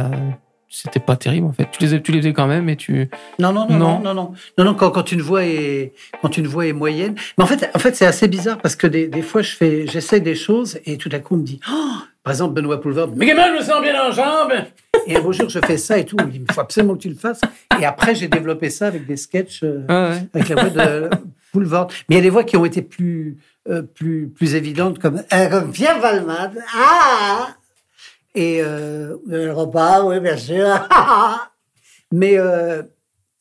c'était pas terrible en fait Tu les, tu les faisais quand même et tu. Non, non, non, Non. non, non, non, non, non, quand, quand une voix est, quand une voix est moyenne. Mais en fait, en fait, c'est assez bizarre parce que des, des fois, je fais, j'essaie des choses et tout à coup, on me dit, Oh par exemple, Benoît Poulvord, mais gamin, je me sens bien en jambes. Et un beau jour, je fais ça et tout. Il me dit, il faut absolument que tu le fasses. Et après, j'ai développé ça avec des sketchs, euh, Ah ouais. avec la voix de Poulvord. Mais il y a des voix qui ont été plus, euh, plus, plus évidentes comme, Euh, comme Pierre Valmade. Ah et, euh, Le repas, oui, bien sûr. Mais euh,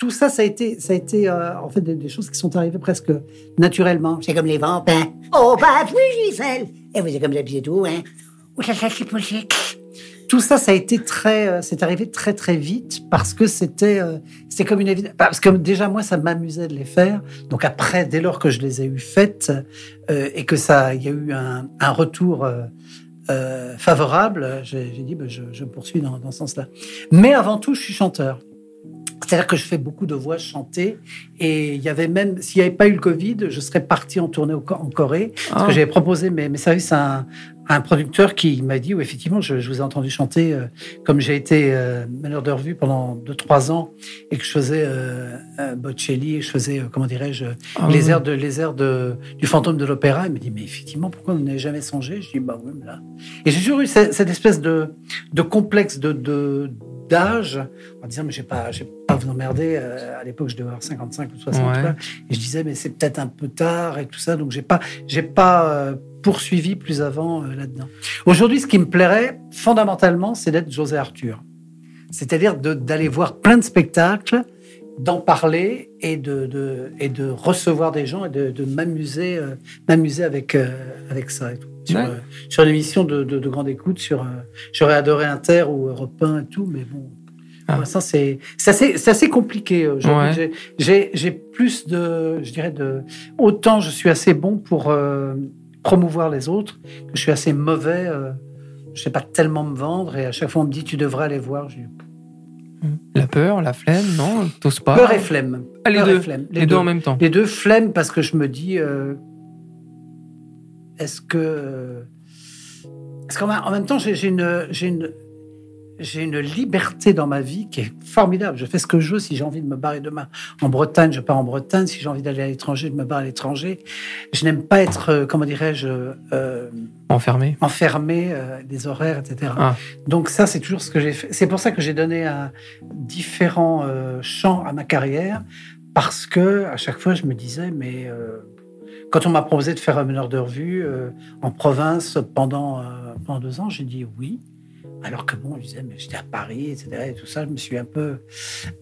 tout ça, ça a été, ça a été euh, en fait des, choses qui sont arrivées presque naturellement. C'est comme les vampins. Oh, bah, oui, Gisèle. Et vous, c'est comme ça, c'est tout, hein. Là là, c'est musique. Tout ça, ça a été très, euh, c'est arrivé très très vite parce que c'était, euh, comme une évidence. Parce que déjà moi, ça m'amusait de les faire. Donc après, dès lors que je les ai eu faites et que ça, il y a eu un retour. Euh, favorable, j'ai dit ben, je, je poursuis dans, dans ce sens-là. Mais avant tout, je suis chanteur. C'est-à-dire que je fais beaucoup de voix chantées et il y avait même, s'il n'y avait pas eu le Covid, je serais parti en tournée au- en Corée parce Ah. que j'avais proposé mes, mes services à un, un producteur qui m'a dit, oui, effectivement, je, je vous ai entendu chanter, euh, comme j'ai été euh, meneur de revue pendant 2-3 ans et que je faisais euh, euh, Bocelli, et je faisais, euh, comment dirais-je, Ah les airs, de, les airs de, du fantôme de l'opéra. Il me dit, mais effectivement, pourquoi vous n'avez jamais songé? Je dis, bah oui, mais là. Et j'ai toujours eu cette, cette espèce de, de complexe de, de, d'âge en disant, mais j'ai pas, j'ai pas vous emmerder. Euh, à l'époque, je devais avoir 55 ou 60 Ouais. quoi. Et je disais, mais c'est peut-être un peu tard et tout ça. Donc, j'ai pas, j'ai pas euh, poursuivi plus avant euh, là-dedans. Aujourd'hui, ce qui me plairait fondamentalement, c'est d'être José Arthur. C'est-à-dire d'aller voir plein de spectacles, d'en parler et de, de- et de recevoir des gens et de, de m'amuser euh, m'amuser avec, euh, avec ça. Et tout. Sur, Ouais. euh, sur l'émission de, de, de grande écoute, sur, euh, j'aurais adoré Inter ou Europe 1 et tout, mais bon. Ah. pour l'instant, c'est c'est assez, c'est assez compliqué. Ouais. J'ai- J'ai plus de, je dirais, de. Autant je suis assez bon pour euh, promouvoir les autres, que je suis assez mauvais. Euh, je sais pas tellement me vendre et à chaque fois on me dit tu devrais aller voir. Je dis, La peur, la flemme, non T'oses pas? Peur et flemme. Ah, les Peur et deux. flemme. Les, deux en même temps. Les deux flemme parce que je me dis, euh, est-ce que, parce qu'en en même temps j'ai une, liberté dans ma vie qui est formidable. Je fais ce que je veux. Si j'ai envie de me barrer demain en Bretagne, je pars en Bretagne. Si j'ai envie d'aller à l'étranger, je me barre à l'étranger. Je n'aime pas être, euh, comment dirais-je, euh, Enfermé. enfermé, euh, des horaires, etc. Ah. Donc ça, c'est toujours ce que j'ai fait. C'est pour ça que j'ai donné un différents euh, champs à ma carrière, parce que à chaque fois, je me disais, mais quand on m'a proposé de faire un meneur de revue euh, en province pendant, euh, pendant deux ans, j'ai dit oui. Alors que bon, je disais, mais j'étais à Paris, etc. Et tout ça, je me suis un peu,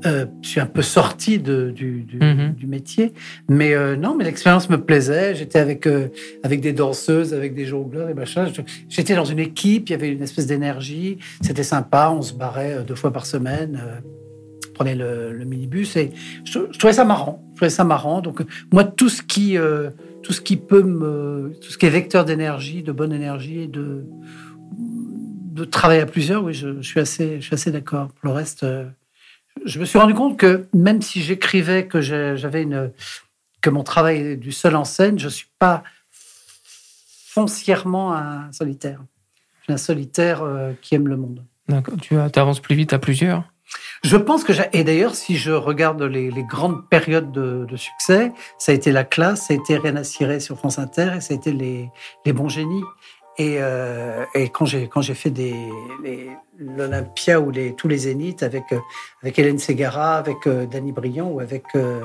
euh, je suis un peu sorti de, du, du, Mhm. du métier. Mais euh, non, mais l'expérience me plaisait. J'étais avec euh, avec des danseuses, avec des jongleurs et machin. J'étais dans une équipe, il y avait une espèce d'énergie. C'était sympa. On se barrait deux fois par semaine. On prenait le, minibus et je, trouvais ça marrant. Je trouvais ça marrant. Donc moi, tout ce qui euh, tout ce qui peut tout ce qui est vecteur d'énergie, de bonne énergie et de de travailler à plusieurs, oui, je, suis assez, je suis assez d'accord. Pour le reste, euh, je me suis rendu compte que même si j'écrivais que j'avais une, que mon travail est du seul en scène, je suis pas foncièrement un solitaire. Je suis un solitaire euh, qui aime le monde. D'accord. Tu avances plus vite à plusieurs? Je pense que. Et d'ailleurs, si je regarde les, grandes périodes de, succès, ça a été La Classe, ça a été Rien à cirer sur France Inter, et ça a été Les, les Bons Génies. Et, euh, et quand j'ai quand j'ai fait des l'Olympia ou les tous les Zéniths avec euh, avec Hélène Ségara, avec euh, Danny Briand ou avec euh,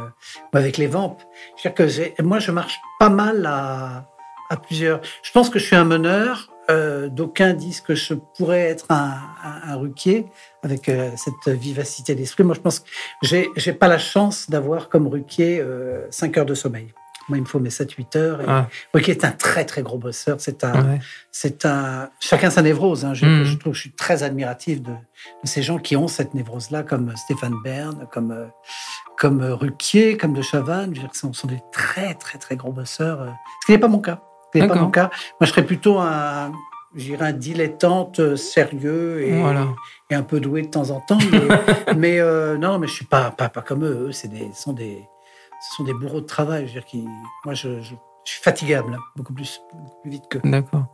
avec les Vampes, je veux dire que moi je marche pas mal à à plusieurs. Je pense que je suis un meneur. Euh, D'aucuns disent que je pourrais être un, un, un Ruquier avec euh, cette vivacité d'esprit. Moi, je pense que j'ai j'ai pas la chance d'avoir comme Ruquier euh, 5 heures de sommeil. Moi, il me faut mes 7-8 heures. Et Ah, Ruquier est un très, très gros bosseur. C'est un, ouais. c'est un, chacun sa névrose. Hein. Je, Mhm. je trouve que je suis très admiratif de, de ces gens qui ont cette névrose-là, comme Stéphane Bern, comme, euh, comme euh, Ruquier, comme De Chavannes. Je veux dire, ce sont, des très, très, très gros bosseurs. euh, Ce qui n'est pas mon cas. Ce n'est pas mon cas. Moi, je serais plutôt un, un dilettante euh, sérieux et, Voilà. et un peu doué de temps en temps. Mais, mais, euh, non, mais je suis pas, pas, pas comme eux. Eux, c'est des, ce sont des, ce sont des bourreaux de travail. Je veux dire, qui, moi, je, je, je suis fatigable, hein, beaucoup plus, beaucoup plus vite que. D'accord.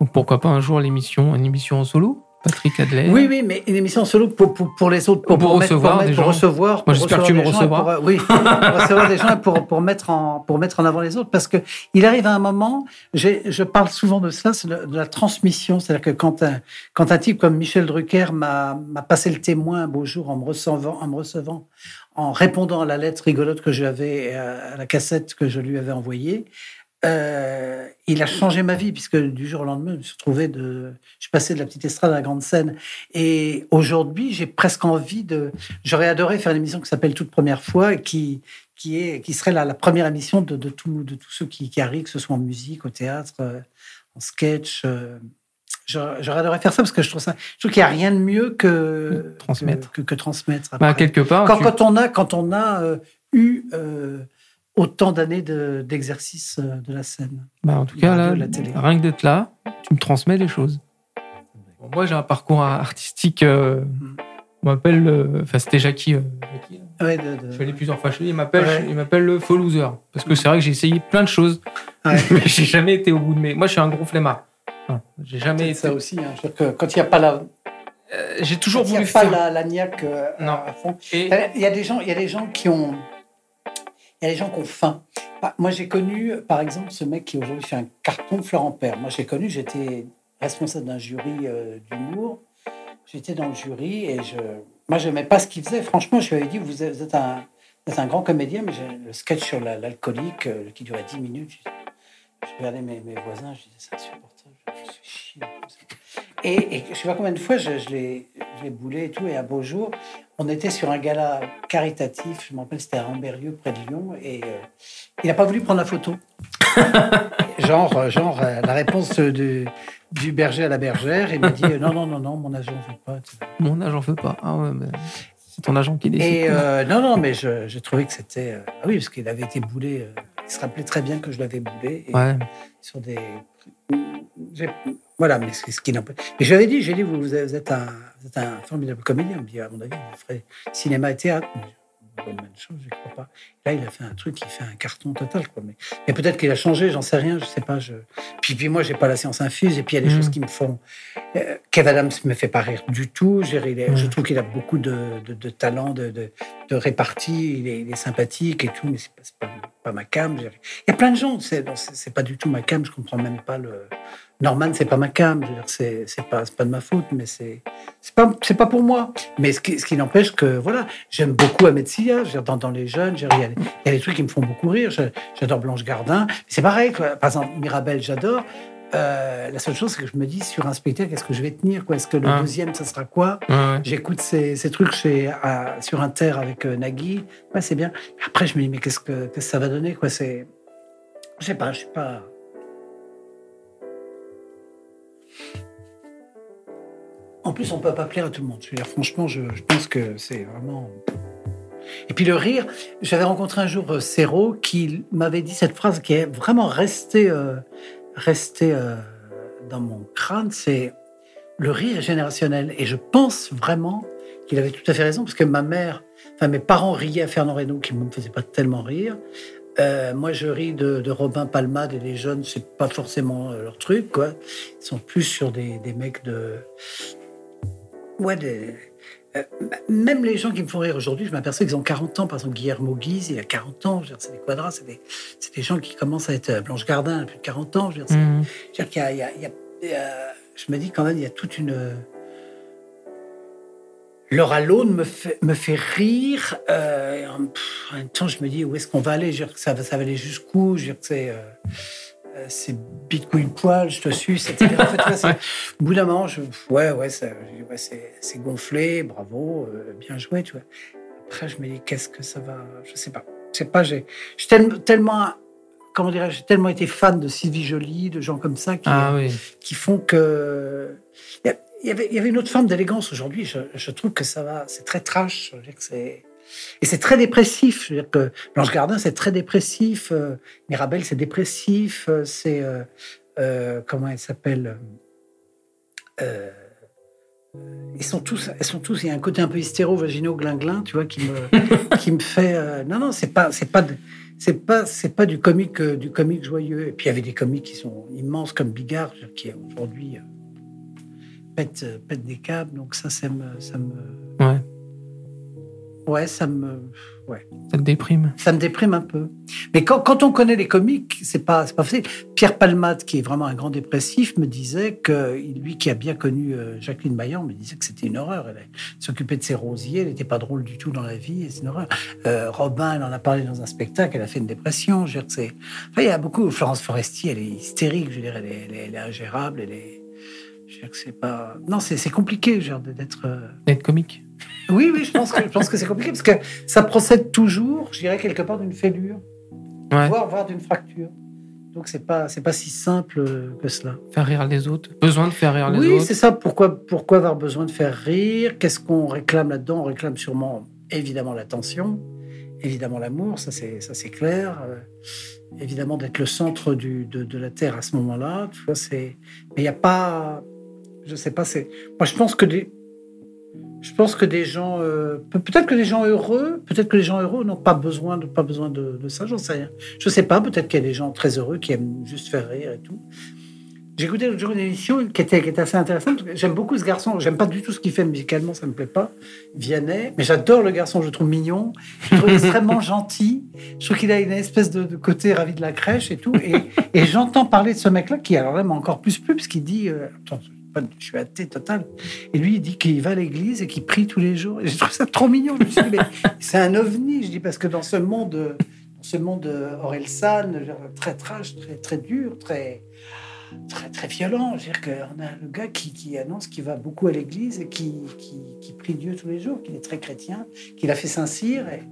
Donc pourquoi pas un jour l'émission, une émission en solo? Patrick Adler. Oui, oui, mais une émission solo pour, pour, pour les autres, pour, Pour recevoir mettre- des pour gens. recevoir. Moi, j'espère que tu me recevras. pour, euh, oui, pour recevoir des gens et pour, pour, mettre en, pour mettre en avant les autres. Parce que il arrive à un moment, je parle souvent de cela, c'est de, la transmission. C'est-à-dire que quand un, quand un type comme Michel Drucker m'a passé le témoin un beau jour en me recevant, en me recevant, en répondant à la lettre rigolote que j'avais, à, à la cassette que je lui avais envoyée, euh, il a changé ma vie puisque du jour au lendemain, je me suis retrouvé de, je suis passé de la petite estrade à la grande scène. Et aujourd'hui, j'ai presque envie de, j'aurais adoré faire une émission qui s'appelle Toute première fois, qui, qui est, qui serait la, la première émission de, de, tout, de tous ceux qui, qui arrivent, que ce soit en musique, au théâtre, euh, en sketch. euh. J'aurais adoré faire ça parce que je trouve ça, je trouve qu'il n'y a rien de mieux que Transmettre. que, que, que transmettre. Bah, quelque part. quand, tu- quand on a, quand on a euh, eu euh, autant d'années de- d'exercice euh, de la scène. bah, en tout cas, là, la télé. rien que d'être là, tu me transmets des choses. Bon, moi, j'ai un parcours artistique. euh, Mm. on m'appelle. euh, Enfin, c'était Jackie. euh, Jackie. Ouais, de- de- Je suis allé plusieurs fois chez lui. Il m'appelle, Ouais. le faux loser. Parce que c'est vrai que j'ai essayé plein de choses, Ouais. mais j'ai jamais été au bout de mes. Moi, je suis un gros flemmard. Ah, J'ai jamais été. ça aussi. hein. Je veux dire que quand il n'y a pas la, J'ai toujours quand y a voulu pas faire. la, la niaque Non. à fond. Et Il y a des gens, il y a des gens qui ont, il y a des gens qui ont faim. Ah, Moi, j'ai connu, par exemple, ce mec qui aujourd'hui fait un carton Florent Père. Moi, j'ai connu, j'étais responsable d'un jury euh, d'humour. J'étais dans le jury et je, moi, je n'aimais pas ce qu'il faisait. Franchement, je lui avais dit, vous êtes, un, grand comédien, mais le sketch sur la- l'alcoolique euh, qui durait 10 minutes, je, je regardais mes, voisins, je disais, c'est insupportable, je suis chier. Et, et je sais pas combien de fois je, je l'ai boulé et tout, et un beau jour, on était sur un gala caritatif, je me rappelle, c'était à Ramberieux, près de Lyon, et euh, il n'a pas voulu prendre la photo. genre, euh, genre euh, la réponse de, du berger à la bergère, il m'a dit non, non, non, non, mon agent ne veut pas. mon agent veut pas. Ah ouais, mais c'est ton agent qui décide. Et euh, non, non, mais je- j'ai trouvé que c'était. euh, ah oui, parce qu'il avait été boulé. il se rappelait très bien que je l'avais boulé. Et Ouais. sur des. Voilà, mais c'est ce qui n'empêche. Mais je lui avais dit, j'ai dit, vous, vous êtes un, vous êtes un formidable comédien. Il me dit, à mon avis, vous ferez cinéma et théâtre. Je- même chose, je ne crois pas. Là, il a fait un truc qui fait un carton total. Quoi. Mais, mais peut-être qu'il a changé, j'en sais rien, je sais pas. Je... Puis, puis moi, j'ai pas la science infuse. Et puis, il y a des Mm. choses qui me font. Euh, Kev Adams me fait pas rire du tout. Je, il est- Mm. je trouve qu'il a beaucoup de, de, de talent, de, de, répartie. Il est, il est sympathique et tout, mais c'est pas, pas, pas ma cam. je. Il y a plein de gens, c'est- c'est pas du tout ma cam. Je comprends même pas le. Norman, c'est pas ma cam. C'est pas, pas de ma faute, mais c'est pas, pas pour moi. Mais ce qui, ce qui n'empêche que, voilà, j'aime beaucoup Ahmed Sia, dans, dans les jeunes, il y, a, il y a des trucs qui me font beaucoup rire. J'adore Blanche Gardin. C'est pareil, quoi. Par exemple, Mirabel, j'adore. Euh, la seule chose, c'est que je me dis, sur un spectacle, est-ce que je vais tenir Est-ce que le Ah. deuxième, ça sera quoi? Ouais. J'écoute ces, ces trucs chez, à- sur Inter avec euh, Nagui. Ouais, c'est bien. Après, je me dis, mais qu'est-ce que, qu'est-ce que ça va donner quoi? Je sais pas, je suis pas. En plus, on peut pas plaire à tout le monde. Franchement, je, pense que c'est vraiment. Et puis le rire, j'avais rencontré un jour euh, Serrault qui m'avait dit cette phrase qui est vraiment restée, euh, restée euh, dans mon crâne, c'est le rire est générationnel. Et je pense vraiment qu'il avait tout à fait raison, parce que ma mère, enfin mes parents riaient à Fernand Reynaud, qui ne me faisait pas tellement rire. Euh, moi, je ris de, de Robin Palmade et les jeunes, c'est pas forcément euh, leur truc, quoi. Ils sont plus sur des, des mecs de. Ouais, des. euh, même les gens qui me font rire aujourd'hui, je m'aperçois qu'ils ont 40 ans. Par exemple, Guillermo Guise, il a 40 ans. C'est des quadras, c'est des, des gens qui commencent à être. Blanche Gardin, plus de 40 ans. Je veux dire, Mhm. je veux dire qu'il y a- il y a- il y a- il y a- je me dis quand même, il y a toute une. Laura Lone me fait, me fait rire. euh, en, même temps, je me dis où est-ce qu'on va aller? Je veux dire que ça, va- ça va aller jusqu'où? Je veux dire que c'est. euh, euh, c'est bite couille poil, je te suce, etc. En fait, c'est- au bout d'un moment, je, ouais, ouais, ça- ouais, c'est gonflé, bravo, euh, bien joué, tu vois. Après, je me dis, qu'est-ce que ça va Je sais pas. Je sais pas, j'ai tellement, comment j'ai tellement été fan de Sylvie Joly, de gens comme ça qui, Ah oui. qui font que. Il y avait, il y avait une autre forme d'élégance aujourd'hui. Je, je trouve que ça va. C'est très trash. Je veux dire que c'est. Et c'est très dépressif. Je veux dire que Blanche Gardin, c'est très dépressif. euh, Mirabel, c'est dépressif. euh, c'est. euh, euh, comment elle s'appelle ils sont tous, elles sont tous. Il y a un côté un peu hystéro, vaginaux, glinglin, tu vois, qui me, qui me fait. non, non, c'est pas, c'est pas, c'est pas, c'est pas du comique, du comique joyeux. Et puis il y avait des comiques qui sont immenses comme Bigard, qui aujourd'hui euh, pète, euh, pète des câbles. Donc ça, ça me, ça me, Ouais. ouais, ça me, ouais, Ça te déprime. ça me déprime un peu. Mais quand, quand on connaît les comiques, c'est pas, c'est pas facile. Pierre Palmade, qui est vraiment un grand dépressif, me disait que lui, qui a bien connu euh, Jacqueline Maillan, me disait que c'était une horreur. Elle s'occupait de ses rosiers, elle n'était pas drôle du tout dans la vie, et c'est une horreur. Euh, Robin, elle en a parlé dans un spectacle, elle a fait une dépression. Je veux dire, enfin, il y a beaucoup. Florence Foresti, elle est hystérique. Je veux dire, elle est, elle est, elle est ingérable. Elle est, c'est pas. Non, c'est, compliqué, dire, d'être. euh, D'être comique. Oui, oui, je pense que, je pense que c'est compliqué parce que ça procède toujours, je dirais, quelque part d'une fêlure, Ouais. voire, voire d'une fracture. Donc c'est pas, c'est pas si simple euh, que cela. Faire rire les autres. Besoin de faire rire les Oui, autres. c'est ça. Pourquoi, pourquoi avoir besoin de faire rire? Qu'est-ce qu'on réclame là-dedans? On réclame sûrement, évidemment, l'attention, évidemment l'amour, ça c'est, ça c'est clair. Euh, évidemment d'être le centre du, de, de la terre à ce moment-là. Tu vois, c'est. Mais il n'y a pas. Je sais pas. C'est. Moi, je pense que des. Je pense que des gens, euh, pe- peut-être que des gens heureux, peut-être que les gens heureux n'ont pas besoin de pas besoin de, ça, j'en sais rien. Je sais pas, peut-être qu'il y a des gens très heureux qui aiment juste faire rire et tout. J'ai écouté l'autre jour une émission qui était, assez intéressante. J'aime beaucoup ce garçon. J'aime pas du tout ce qu'il fait musicalement, ça me plaît pas. Vianney. Mais j'adore le garçon, je le trouve mignon. Je le trouve extrêmement gentil. Je trouve qu'il a une espèce de, côté ravi de la crèche et tout. Et, j'entends parler de ce mec-là qui, alors là, m'a encore plus plu, parce qu'il dit. euh, attends, je suis athée total. Et lui, il dit qu'il va à l'église et qu'il prie tous les jours. Je trouve ça trop mignon. C'est un ovni, je dis, parce que dans ce monde, dans ce monde Orelsan, très trash, très, très dur, très, très, très violent. Je veux dire qu'on a le gars qui, qui annonce qu'il va beaucoup à l'église et qui, qui, prie Dieu tous les jours, qu'il est très chrétien, qu'il a fait Saint-Cyr et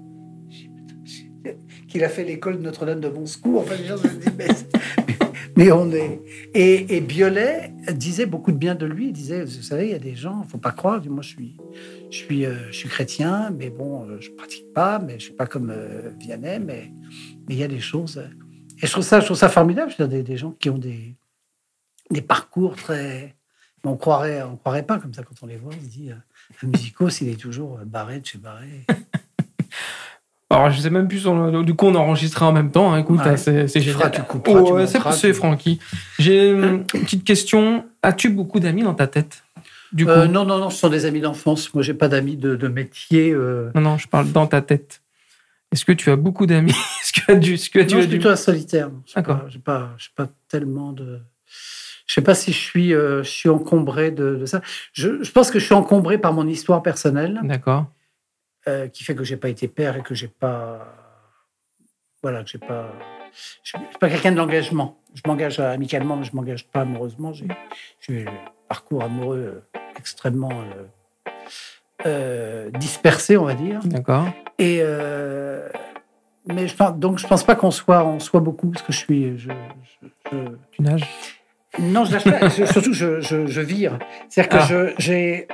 qu'il a fait l'école de Notre-Dame de Monscourt. Enfin, les gens se disent, mais, est. Et, et Biolay disait beaucoup de bien de lui. Il disait, vous savez, il y a des gens, faut pas croire. Moi, je suis, je suis, euh, je suis chrétien, mais bon, euh, je pratique pas, mais je suis pas comme euh, Vianney, mais mais il y a des choses. euh, Et je trouve ça, je trouve ça formidable. Je veux dire, des, gens qui ont des, des parcours très. On croirait, on croirait pas comme ça quand on les voit. On se dit, un musicos, il est toujours barré de chez barré. Alors, je sais même plus le- Du coup, on enregistrait en même temps. hein. Écoute, Ouais. c'est génial. tu couperas, tu ouais, c'est c'est tu- Francky. J'ai une petite question. As-tu beaucoup d'amis dans ta tête Du coup, Euh, non, non, non, ce sont des amis d'enfance. Moi, j'ai pas d'amis de, de métier. euh. non, non, je parle dans ta tête. Est-ce que tu as beaucoup d'amis? Est-ce que, tu- est-ce que tu Non, as je suis du- plutôt un solitaire. D'accord. pas- J'ai pas, j'ai pas tellement de. Je sais pas si je suis, euh, je suis encombré de, de ça. Je, je pense que je suis encombré par mon histoire personnelle. D'accord. Euh, qui fait que j'ai pas été père et que j'ai pas voilà que j'ai pas je suis pas quelqu'un de l'engagement je m'engage amicalement mais je m'engage pas amoureusement j'ai j'ai un parcours amoureux extrêmement euh, euh, dispersé on va dire D'accord. et mais je pense, donc je pense pas qu'on soit on soit beaucoup parce que je suis je, je- je- Tu nages? Non, je lâche pas. Surtout, je, je, je vire. C'est-à-dire que Ah. j'ai.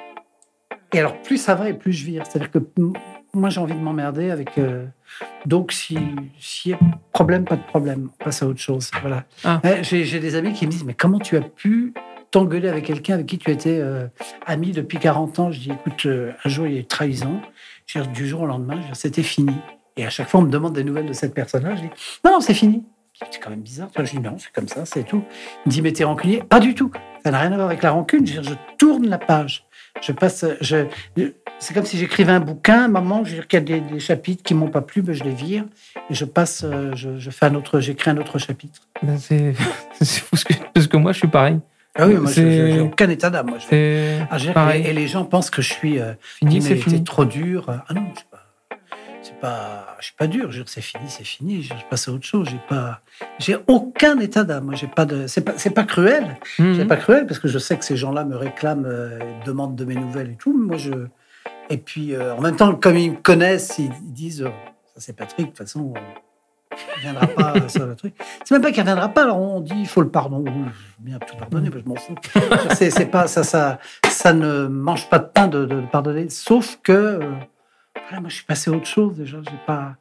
Et alors, plus ça va et plus je vire. C'est-à-dire que moi, j'ai envie de m'emmerder avec. euh, Donc, si- s'il y a problème, pas de problème. On passe à autre chose. Voilà. Ah. Ouais, J'ai des amis qui me disent Mais comment tu as pu t'engueuler avec quelqu'un avec qui tu étais euh, ami depuis 40 ans? Je dis Écoute, euh, un jour, il y a eu trahison. Dire, du jour au lendemain, c'était fini. Et à chaque fois, on me demande des nouvelles de cette personne-là. Je dis Non, non, c'est fini. C'est quand même bizarre. Je dis Non, c'est comme ça, c'est tout. Il me dit, mais t'es rancunier? Pas du tout. Ça n'a rien à voir avec la rancune. Je, dire, je tourne la page. Je passe. Je, c'est comme si j'écrivais un bouquin. Moment, je veux dire qu'il y a des, des chapitres qui m'ont pas plu, ben, je les vire et je passe. euh, Je, je fais un autre. J'écris un autre chapitre. Ben, C'est c'est fou ce que- parce que moi, je suis pareil. Ah oui, moi, je- j'ai aucun état d'âme. moi. Je- C'est Ah, et les gens pensent que je suis. euh, fini, mais c'est t'es fini. trop dur. Ah non, je. C'est pas. Je suis pas dur. C'est fini, c'est fini. Je passe à autre chose. J'ai pas. J'ai aucun état d'âme. J'ai pas de. C'est pas. C'est pas cruel. C'est pas cruel parce que je sais que ces gens-là me réclament, euh, demandent de mes nouvelles et tout. mais Moi, je. Et puis, euh, en même temps, comme ils me connaissent, ils, ils disent euh, Ça, c'est Patrick, de toute façon, euh, il viendra pas euh, sur le truc. C'est même pas qu'il reviendra pas. Alors, on dit Il faut le pardon. Oui, bien tout pardonner, mais je m'en fous. C'est c'est pas. Ça, ça, ça ne mange pas de pain de, de pardonner. Sauf que. Voilà, moi, je suis passé à autre chose déjà. J'ai pas.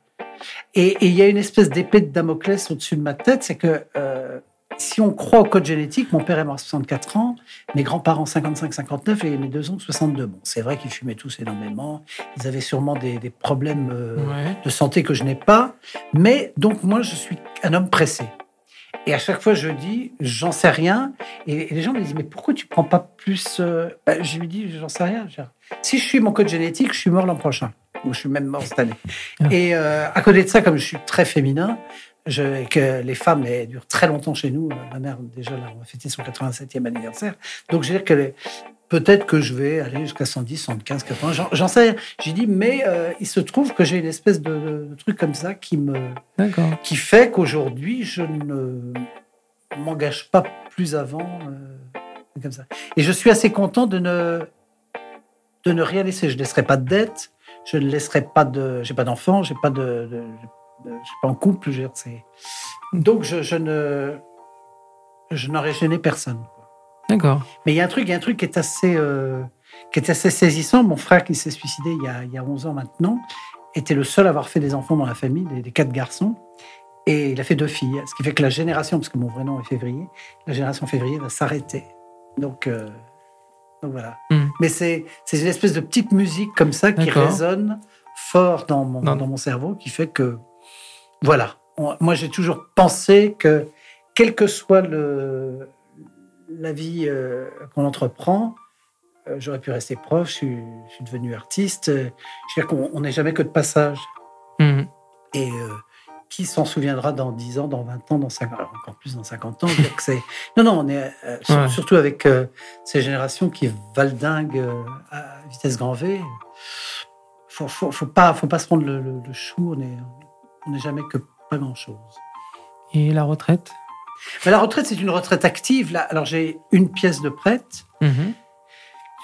Et il y a une espèce d'épée de Damoclès au-dessus de ma tête, c'est que euh, si on croit au code génétique, mon père est mort à 64 ans, mes grands-parents 55-59 et mes deux oncles 62. Bon, c'est vrai qu'ils fumaient tous énormément, ils avaient sûrement des, des problèmes euh, Ouais. de santé que je n'ai pas, mais donc moi je suis un homme pressé. Et à chaque fois je dis, j'en sais rien, et, et les gens me disent, mais pourquoi tu prends pas plus euh Ben, Je lui dis, j'en sais rien. Si je suis mon code génétique, je suis mort l'an prochain, ou je suis même mort cette année. Ah. Et euh, à côté de ça, comme je suis très féminin, je, et que les femmes elles durent très longtemps chez nous. Ma mère, déjà, là, on va fêter son 87e anniversaire. Donc, je veux dire que les- peut-être que je vais aller jusqu'à 110, 115, 80. J'en- J'en sais rien. J'ai dit, mais euh, il se trouve que j'ai une espèce de, de truc comme ça qui, me, D'accord. qui fait qu'aujourd'hui, je ne m'engage pas plus avant. euh, comme ça. Et je suis assez content de ne, de ne rien laisser. Je ne laisserai pas de dette. Je ne laisserai pas de. J'ai pas d'enfant. J'ai pas de. de- de- je suis pas en couple. Je veux dire, c'est- Donc je, je ne. Je n'aurais gêné personne. D'accord. Mais il y a un truc, il y a un truc qui est assez, euh, qui est assez saisissant. Mon frère qui s'est suicidé il y, a, il y a 11 ans maintenant était le seul à avoir fait des enfants dans la famille, des, des quatre garçons. Et il a fait deux filles. Ce qui fait que la génération, parce que mon vrai nom est février, la génération février va s'arrêter. Donc, euh, donc voilà. Hmm. Mais c'est une espèce de petite musique comme ça qui résonne fort dans mon, dans mon cerveau, qui fait que, voilà. On- moi, j'ai toujours pensé que, quel que soit le, la vie euh, qu'on entreprend, euh, j'aurais pu rester prof, je suis, je suis devenu artiste. euh, je veux dire qu'on on n'est jamais que de passage. Mhm. Et qui s'en souviendra dans 10 ans, dans 20 ans, dans 50 alors encore plus dans 50 ans c'est- Non, non, on est euh, Ouais. surtout avec euh, ces générations qui valdinguent euh, à vitesse grand V. Faut, faut, faut pas, faut pas se prendre le, le- le chou. On est, on n'est jamais que pas grand chose. Et la retraite? Mais la retraite, c'est une retraite active. Là, alors j'ai une pièce de prête. Mhm.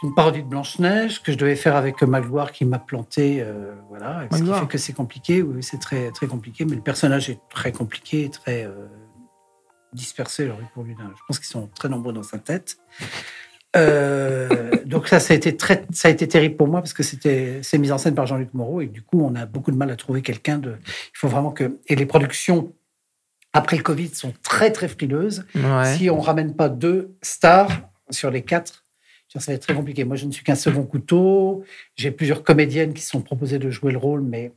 Une parodie de Blanche-Neige que je devais faire avec Magloire qui m'a planté. euh, voilà. Ce qui fait que c'est compliqué. Oui, c'est très, très compliqué. Mais le personnage est très compliqué, très euh, dispersé. Alors, pour lui, je pense qu'ils sont très nombreux dans sa tête. Euh, donc ça, ça a été très, ça a été terrible pour moi parce que c'était, c'est mis en scène par Jean-Luc Moreau et du coup, on a beaucoup de mal à trouver quelqu'un de. Il faut vraiment que et les productions après le Covid sont très très frileuses. Ouais. Si on ramène pas deux stars sur les quatre, ça va être très compliqué. Moi, je ne suis qu'un second couteau. J'ai plusieurs comédiennes qui se sont proposées de jouer le rôle, mais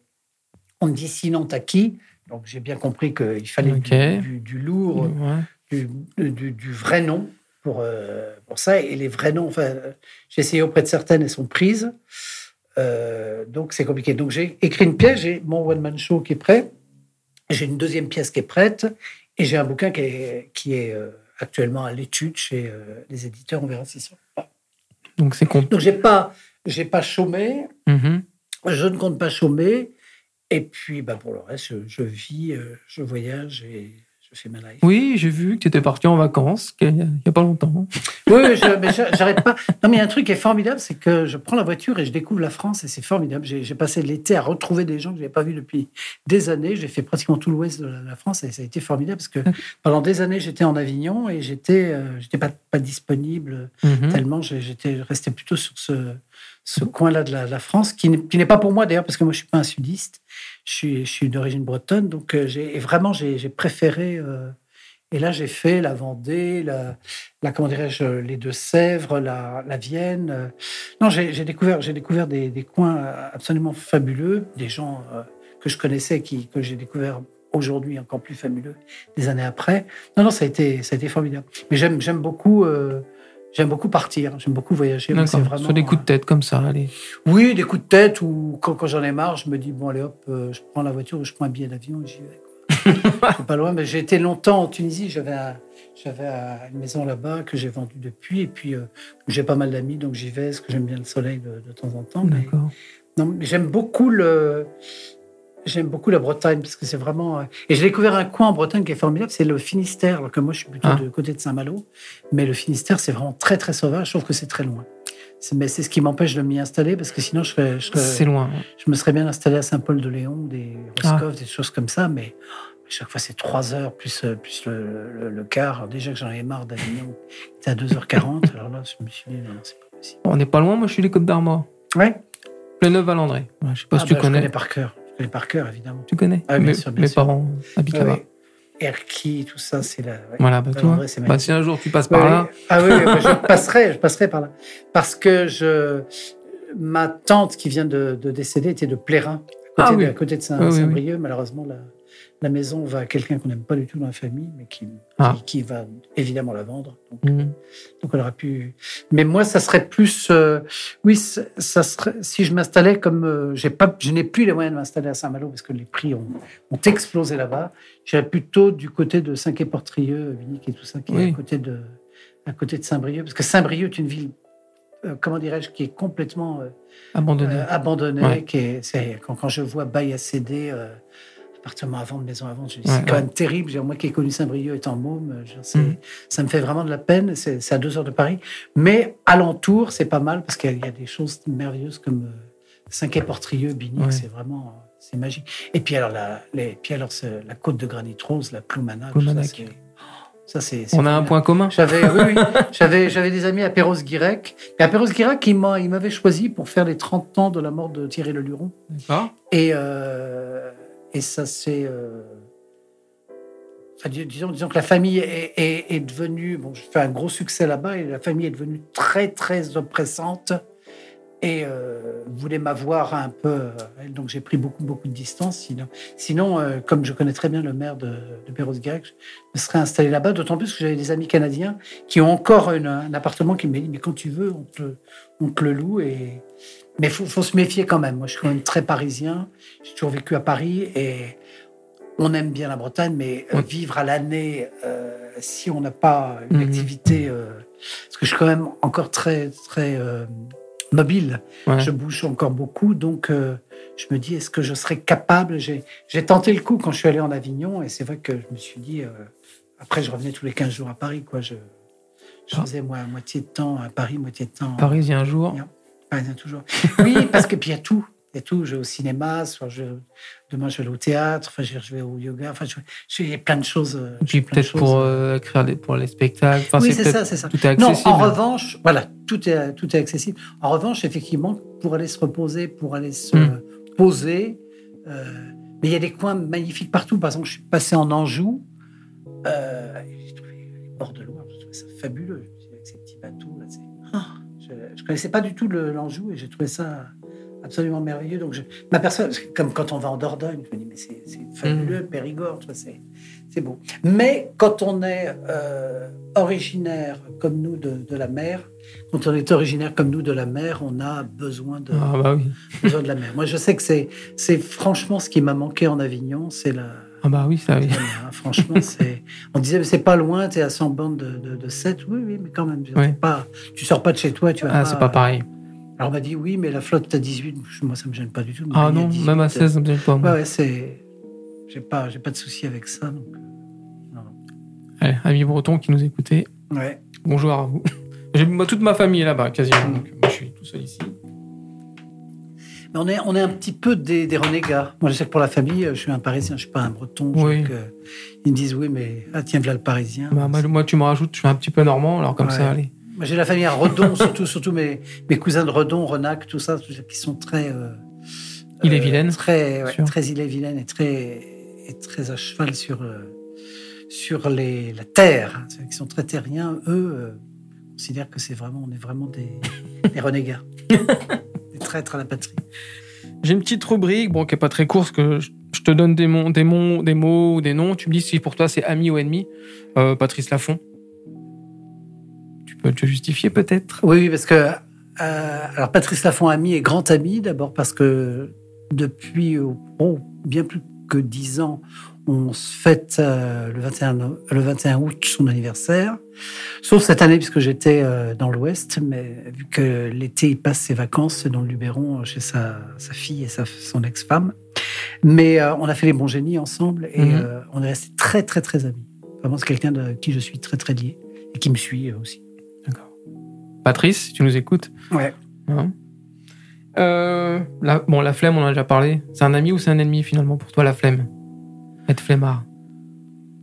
on me dit sinon t'as qui? Donc j'ai bien compris qu'il fallait du, du- du lourd, Ouais. du, vrai nom pour, euh, pour ça. Et les vrais noms, enfin, j'ai essayé auprès de certaines, elles sont prises. Euh, donc c'est compliqué. Donc j'ai écrit une pièce, j'ai mon one-man show qui est prêt, j'ai une deuxième pièce qui est prête, et j'ai un bouquin qui est, qui est euh, actuellement à l'étude chez les éditeurs. On verra si ça. Donc c'est con. Donc j'ai pas, j'ai pas chômé, Mhm. je ne compte pas chômer. Et puis, bah, pour le reste, je, je vis, euh, je voyage et je fais ma life. Oui, j'ai vu que tu étais parti en vacances il n'y a, pas longtemps. Oui, oui, j'arrête pas. Non, mais il y a un truc qui est formidable, c'est que je prends la voiture et je découvre la France et c'est formidable. J'ai passé l'été à retrouver des gens que je n'avais pas vus depuis des années. J'ai fait pratiquement tout l'ouest de la, France et ça a été formidable parce que pendant des années, j'étais en Avignon et j'étais euh, j'étais pas, pas disponible Mhm. tellement. J'étais resté plutôt sur ce, ce coin-là de la, France qui n'est pas pour moi d'ailleurs parce que moi, je suis pas un sudiste. Je suis, d'origine bretonne. Donc, euh, vraiment, j'ai préféré. euh, et là, j'ai fait la Vendée, la, comment dirais-je, les Deux-Sèvres, la, la Vienne. euh. Non, j'ai découvert, j'ai découvert des, coins absolument fabuleux, des gens que je connaissais, qui, que j'ai découvert aujourd'hui encore plus fabuleux des années après. Non, non, ça a été, ça a été formidable. Mais j'aime, beaucoup, j'aime beaucoup partir, j'aime beaucoup voyager. D'accord. vraiment, Sur des coups de tête comme ça, allez. oui, des coups de tête ou quand, quand j'en ai marre, je me dis bon allez hop, euh, je prends la voiture ou je prends un billet d'avion et j'y vais. c'est pas loin, mais j'ai été longtemps en Tunisie. J'avais un- j'avais un- une maison là-bas que j'ai vendue depuis et puis euh, j'ai pas mal d'amis donc j'y vais parce que j'aime bien le soleil de, de temps en temps. Mais, D'accord. non, mais j'aime beaucoup le J'aime beaucoup la Bretagne parce que c'est vraiment. euh, Et j'ai découvert un coin en Bretagne qui est formidable, c'est le Finistère, alors que moi je suis plutôt Ah. de côté de Saint-Malo. Mais le Finistère, c'est vraiment très très sauvage. Je trouve que c'est très loin. Mais c'est ce qui m'empêche de m'y installer parce que sinon je, serais- je, loin. je me serais bien installé à Saint-Paul-de-Léon, des Ah. Roscoff, des choses comme ça. Mais à chaque fois c'est trois heures plus, euh, plus le, le- le quart. Alors déjà que j'en avais marre d'Avignon, c'était à 2h40. alors là, je me suis dit, non, non, c'est pas possible. On n'est pas loin, moi je suis les Côtes d'Armor. Ouais. Pleneuve-Valandré. Ouais, je sais pas Ah si tu bah, Je connais. connais par cœur. Connais par cœur, évidemment. Tu connais Ah, bien Mes, sûr, bien mes sûr. parents habitent là-bas. Ouais. Erki, tout ça, c'est la. ouais. Voilà, bah, toi. Bah, si un jour tu passes Ouais, par là, Ah oui, bah, je passerai, je passerai par là. Parce que je, ma tante qui vient de, de décéder était de Plérin, à côté, Ah oui. de, à côté de Oui, oui. Saint-Brieuc. Malheureusement, la, la maison va à quelqu'un qu'on n'aime pas du tout dans la famille, mais qui, Ah. qui, qui va évidemment la vendre. Donc, mhm. donc on aurait pu. Mais moi, ça serait plus. euh, oui, ça serait. Si je m'installais comme euh, j'ai pas, je n'ai plus les moyens de m'installer à Saint-Malo parce que les prix ont, ont explosé là-bas. J'irais plutôt du côté de Saint-Quay-Portrieux, Vinic et tout ça, qui est à côté de, à côté de Saint-Brieuc, parce que Saint-Brieuc est une ville. euh, comment dirais-je, qui est complètement euh, abandonné. euh. Ouais. Qui est, quand, quand je vois bail à céder, euh, appartement à vendre, maison à vendre, Ouais, c'est quand même terrible. Moi qui ai connu Saint-Brieuc étant môme, euh, Mhm. ça me fait vraiment de la peine. C'est à deux heures de Paris. Mais alentour, c'est pas mal parce qu'il y, a- il y a des choses merveilleuses comme euh, Saint-Quay-Portrieux, Bigny, Ouais. c'est vraiment c'est magique. Et puis alors, la, les, puis alors la côte de granit rose, la Ploumanac. Ça, c'est- On a un point commun. J'avais, oui, oui. j'avais, j'avais des amis à Perros-Guirec. Et à Perros-Guirec, il m'a, il m'avait choisi pour faire les 30 ans de la mort de Thierry Le Luron. Et, euh, et ça, c'est. euh, disons, que la famille est, devenue. Bon, je fais un gros succès là-bas et la famille est devenue très, très oppressante. et euh, voulait m'avoir un peu. euh, donc j'ai pris beaucoup, beaucoup de distance. Sinon, sinon comme je connais très bien le maire de, de Perros-Guirec, je me serais installé là-bas, d'autant plus que j'avais des amis canadiens qui ont encore un appartement qui me dit Mais quand tu veux, on te, on te le loue. Et... Mais il faut, faut se méfier quand même. Moi, je suis quand même très parisien. J'ai toujours vécu à Paris et on aime bien la Bretagne, mais euh, vivre à l'année, euh, si on n'a pas une Mhm. activité. euh, parce que je suis quand même encore très, très euh, mobile. Ouais. Je bouge encore beaucoup, donc je me dis, est-ce que je serais capable? J'ai tenté le coup quand je suis allé en Avignon, et c'est vrai que je me suis dit, après je revenais tous les 15 jours à Paris, quoi. Je, je Ah. faisais moi moitié de temps à Paris, moitié de temps Parisien un jour. Toujours. Oui, parce que puis il y a tout. Il y a tout. Je vais au cinéma, je, demain je vais au théâtre, enfin je, je vais au yoga, enfin je, je- il y a plein de choses. euh, Et puis peut-être pour euh, écrire des, pour les spectacles. Enfin, oui, c'est ça, c'est ça. Tout est Non, accessible. en revanche, voilà, tout est, tout est accessible. En revanche, effectivement, pour aller se reposer, pour aller se Mm. poser, euh, mais il y a des coins magnifiques partout. Par exemple, je suis passé en Anjou, euh, j'ai trouvé les bords de Loire, j'ai trouvé ça fabuleux. Je Avec ces petits bateaux, là, c'est- je ne connaissais pas du tout l'Anjou et j'ai trouvé ça absolument merveilleux. Donc, je m'aperçois, comme quand on va en Dordogne, je me dis, mais c'est fabuleux, Périgord, tu vois, c'est beau. Mais quand on est euh, originaire comme nous de, de la mer, quand on est originaire comme nous de la mer, on a besoin de, Ah bah oui. besoin de la mer. Moi, je sais que c'est c'est franchement ce qui m'a manqué en Avignon, c'est la, Ah bah oui, ça oui. hein. Franchement, c'est. On disait, mais c'est pas loin, tu es à 100 bandes de, de, de 7. Oui, oui, mais quand même, c'est pas, tu sors pas de chez toi, tu vas Ah, c'est pas pareil. Alors, on m'a dit, oui, mais la flotte à 18, moi, ça me gêne pas du tout. Ah non, 18. même à 16, ça me gêne pas. moi. Ouais, ouais, c'est. J'ai pas, j'ai pas de souci avec ça. Donc... euh, non. Allez, amis bretons qui nous écoutez, Ouais. bonjour à vous. J'ai toute ma famille est là-bas, quasiment. Donc, moi, je suis tout seul ici. Mais on est, on est un petit peu des, des renégats. Moi, je sais que pour la famille, je suis un Parisien, je suis pas un Breton. Oui. que ils me disent, oui, mais ah, tiens, voilà le Parisien. Bah, moi, moi, tu me rajoutes, je suis un petit peu normand, alors comme Ouais. ça, allez. Moi, j'ai la famille à Redon, surtout, surtout mes, mes cousins de Redon, Renac, tout ça, qui sont très. Euh, Ille-et-Vilaine, Très, ouais, sûr. très île-et-vilaine et très, et très à cheval sur, euh, sur les, la terre. Ceux qui sont très terriens, eux, euh, considèrent que c'est vraiment, on est vraiment des, des renégats. des traîtres à la patrie. J'ai une petite rubrique, bon, qui est pas très courte, que je, te donne des mots, des mots, des mots ou des noms. Tu me dis si pour toi c'est ami ou ennemi. Euh, Patrice Laffont. Tu peux te justifier peut-être? Oui, parce que euh, alors Patrice Laffont ami est grand ami d'abord parce que depuis euh, oh, bien plus que dix ans, on se fête euh, le 21 no- le 21 août son anniversaire. Sauf cette année puisque j'étais euh, dans l'Ouest, mais vu que l'été il passe ses vacances dans le Luberon chez sa, sa fille et sa, son ex-femme. Mais euh, on a fait les bons génies ensemble et Mhm. euh, on est restés très très très amis. Vraiment, c'est quelqu'un de qui je suis très très lié et qui me suit euh, aussi. D'accord. Patrice, si tu nous écoutes. Ouais. Hein Euh, la, bon, la flemme, on en a déjà parlé. C'est un ami ou c'est un ennemi finalement pour toi, la flemme? Être flemmard.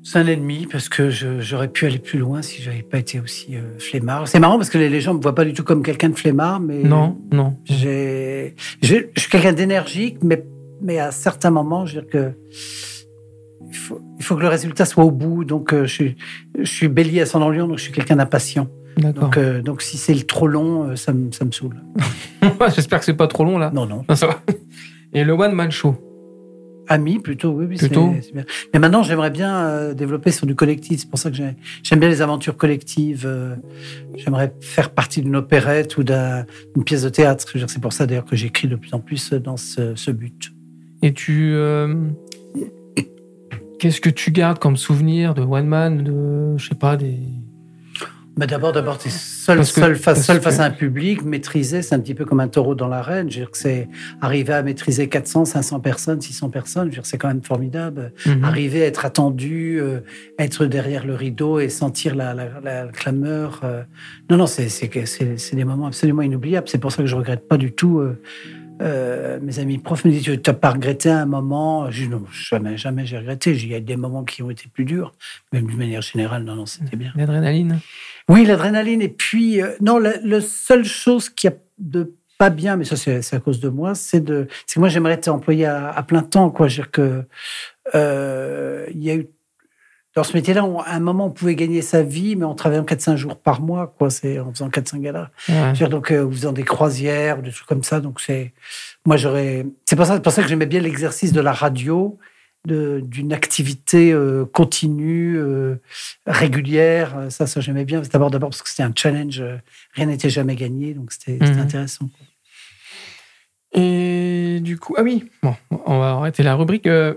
C'est un ennemi parce que j'aurais pu aller plus loin si j'avais pas été aussi euh, flemmard. C'est marrant parce que les, les gens me voient pas du tout comme quelqu'un de flemmard, mais Non, non. j'ai, je suis quelqu'un d'énergique, mais mais à certains moments, je veux dire que il faut, il faut que le résultat soit au bout. Donc euh, je suis je suis bélier à son lion, donc je suis quelqu'un d'impatient. D'accord. Donc euh, donc si c'est trop long, euh, ça me ça me saoule. J'espère que c'est pas trop long là. Non non. Non, ça va. Et le one man show? Ami plutôt, oui, Plutôt. bien. Mais maintenant, j'aimerais bien euh, développer sur du collectif. C'est pour ça que j'ai- j'aime bien les aventures collectives. euh, j'aimerais faire partie d'une opérette ou d'un- d'une pièce de théâtre. C'est pour ça d'ailleurs que j'écris de plus en plus dans ce, ce but. Et tu. euh, Qu'est-ce que tu gardes comme souvenir de one man, de. Je sais pas, des. Mais d'abord, d'abord, tu es seul, Parce que- seul, face, parce seul que- face à un public, maîtriser, c'est un petit peu comme un taureau dans l'arène. Je veux dire que c'est arriver à maîtriser 400, 500 personnes, 600 personnes. Je veux dire, c'est quand même formidable. Mhm. arriver à être attendu, euh, être derrière le rideau et sentir la, la, la clameur. euh. Non, non, c'est des moments absolument inoubliables. C'est pour ça que je regrette pas du tout. euh, euh, mes amis profs me disent Tu n'as pas regretté un moment? Je dis Non, jamais, jamais j'ai regretté. Il y a des moments qui ont été plus durs, mais d'une manière générale, non, non, c'était bien. L'adrénaline. Oui, l'adrénaline. Et puis, euh, non, la, la seule chose qui a de pas bien, mais ça c'est à cause de moi, c'est de, que moi j'aimerais être employé à, à plein temps, quoi. Je veux dire que euh, il y a eu dans ce métier-là, à un moment, on pouvait gagner sa vie, mais en travaillant 4-5 jours par mois, quoi. C'est en faisant 4-5 galas. Ouais. Je veux dire, donc, euh, ou faisant des croisières, des trucs comme ça. Donc, c'est. Moi, j'aurais. C'est pour ça, pour ça que j'aimais bien l'exercice de la radio, d'une activité euh, continue, euh, régulière. Euh, Ça, ça, j'aimais bien. D'abord, d'abord parce que c'était un challenge. Rien n'était jamais gagné, donc c'était Mhm. intéressant. Et du coup, ah oui, bon, on va arrêter la rubrique. Euh,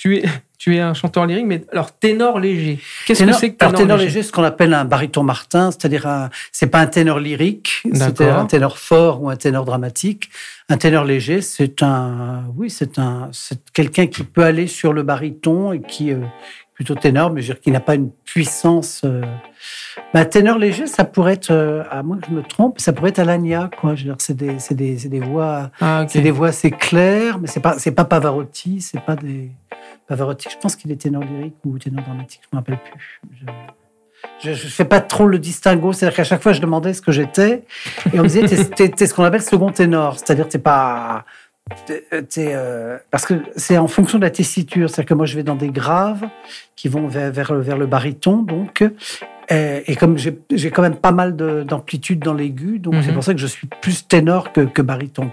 tu, es, tu es un chanteur lyrique, mais alors ténor léger. Qu'est-ce que Ténor- c'est que alors, ténor, ténor léger, léger, c'est ce qu'on appelle un baryton Martin, c'est-à-dire un, c'est pas un ténor lyrique, c'est un ténor fort ou un ténor dramatique. Un ténor léger, c'est un, oui, c'est un, c'est quelqu'un qui peut aller sur le baryton et qui, euh, plutôt ténor, mais je veux dire qui n'a pas une puissance. Euh... Bah, ténor léger, ça pourrait être, euh, à moins que je me trompe, ça pourrait être Alagna, quoi. Je veux dire, c'est des, c'est des, c'est des voix, Ah, c'est des voix assez claires, mais c'est pas, c'est pas Pavarotti, c'est pas des Pavarotti. Je pense qu'il est ténor lyrique ou ténor dramatique, je me rappelle plus. Je, je, je fais pas trop le distinguo, c'est-à-dire qu'à chaque fois je demandais ce que j'étais et on me disait t'es- t'es t'es ce qu'on appelle second ténor, c'est-à-dire t'es pas euh, parce que c'est en fonction de la tessiture, c'est-à-dire que moi je vais dans des graves qui vont vers vers, vers le baryton, donc euh, et comme j'ai quand même pas mal de- d'amplitude dans l'aigu, donc Mhm. c'est pour ça que je suis plus ténor que, que baryton.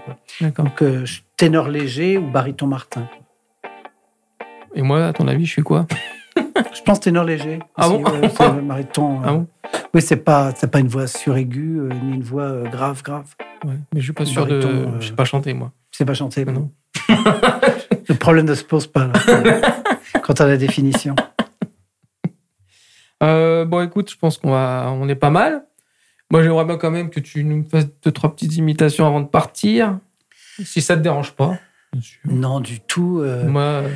Donc euh, je- ténor léger ou baryton Martin. Et moi, à ton avis, je suis quoi? Je pense ténor léger. Ah bon? ouais, c'est euh, Ah bon? Oui, c'est pas, pas une voix suraiguë euh, ni une voix euh, grave, grave. ouais, Mais je suis pas sûr de. Euh, Je sais pas chanter, moi. C'est pas chanté. Non. Le problème ne se pose pas là, quant à la définition. Euh, bon, écoute, je pense qu'on va, on est pas mal. Moi, j'aimerais bien quand même que tu nous fasses deux, trois petites imitations avant de partir. Si ça te dérange pas, bien sûr. Non, du tout. euh, Moi, euh,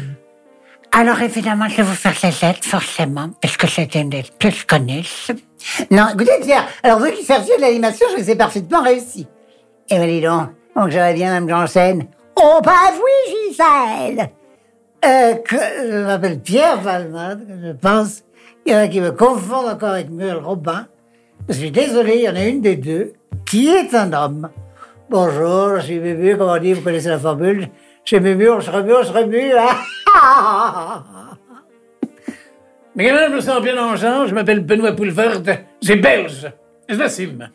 Alors évidemment, je vais vous faire les lettres, forcément, parce que c'est une des plus connues. Non, écoutez, tiens, alors vous qui cherchiez de l'animation, je les ai parfaitement réussi. Eh ben dis donc, donc j'aurais bien me en scène. Oh, bah oui, Gisèle euh, que, Je m'appelle Pierre Valmade, je pense. Il y en a qui me confondent encore avec Muriel Robin. Je suis désolé, il y en a une des deux qui est un homme. Bonjour, je suis Bébu, comme on dit, vous connaissez la formule? Je suis Bébu, on se remue, on se remue. hein. Je me sens bien en genre. Je m'appelle Benoît Poulvard. J'ai belge. Je l'assume.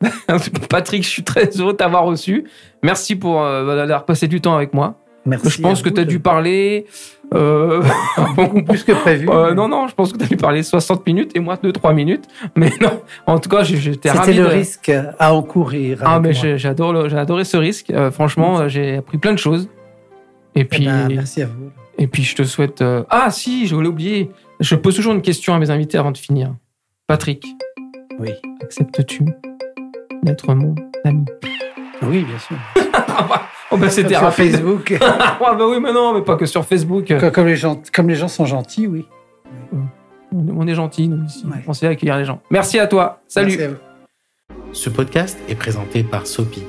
Patrick, je suis très heureux de t'avoir reçu. Merci pour euh, d'avoir passé du temps avec moi. Merci. je pense que tu as dû parler. euh, beaucoup plus que prévu. Euh, non, non, je pense que tu as dû parler 60 minutes et moi 2-3 minutes. Mais non, en tout cas, j'ai- j'étais ravi. C'était le de- risque à encourir. Ah, mais j'ai- adoré ce risque. Franchement, j'ai appris plein de choses. Et Eh puis, ben, merci à vous. et puis je te souhaite. Ah, si, je voulais oublier. Je pose toujours une question à mes invités avant de finir. Patrick, Oui. acceptes-tu d'être mon ami Oui, bien sûr. Oh, bah c'était Sur rapide. Facebook. ah, bah oui, mais non, mais pas que sur Facebook. comme, comme les gens, comme les gens sont gentils, oui. On on est gentils, nous, ici. Ouais. On sait accueillir les gens. Merci à toi. Salut. Merci à vous. Ce podcast est présenté par Sopi,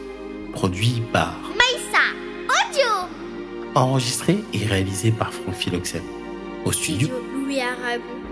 produit par Maïssa, audio. enregistré et réalisé par Franck Philoxène. Au studio Studio Louis Aragon.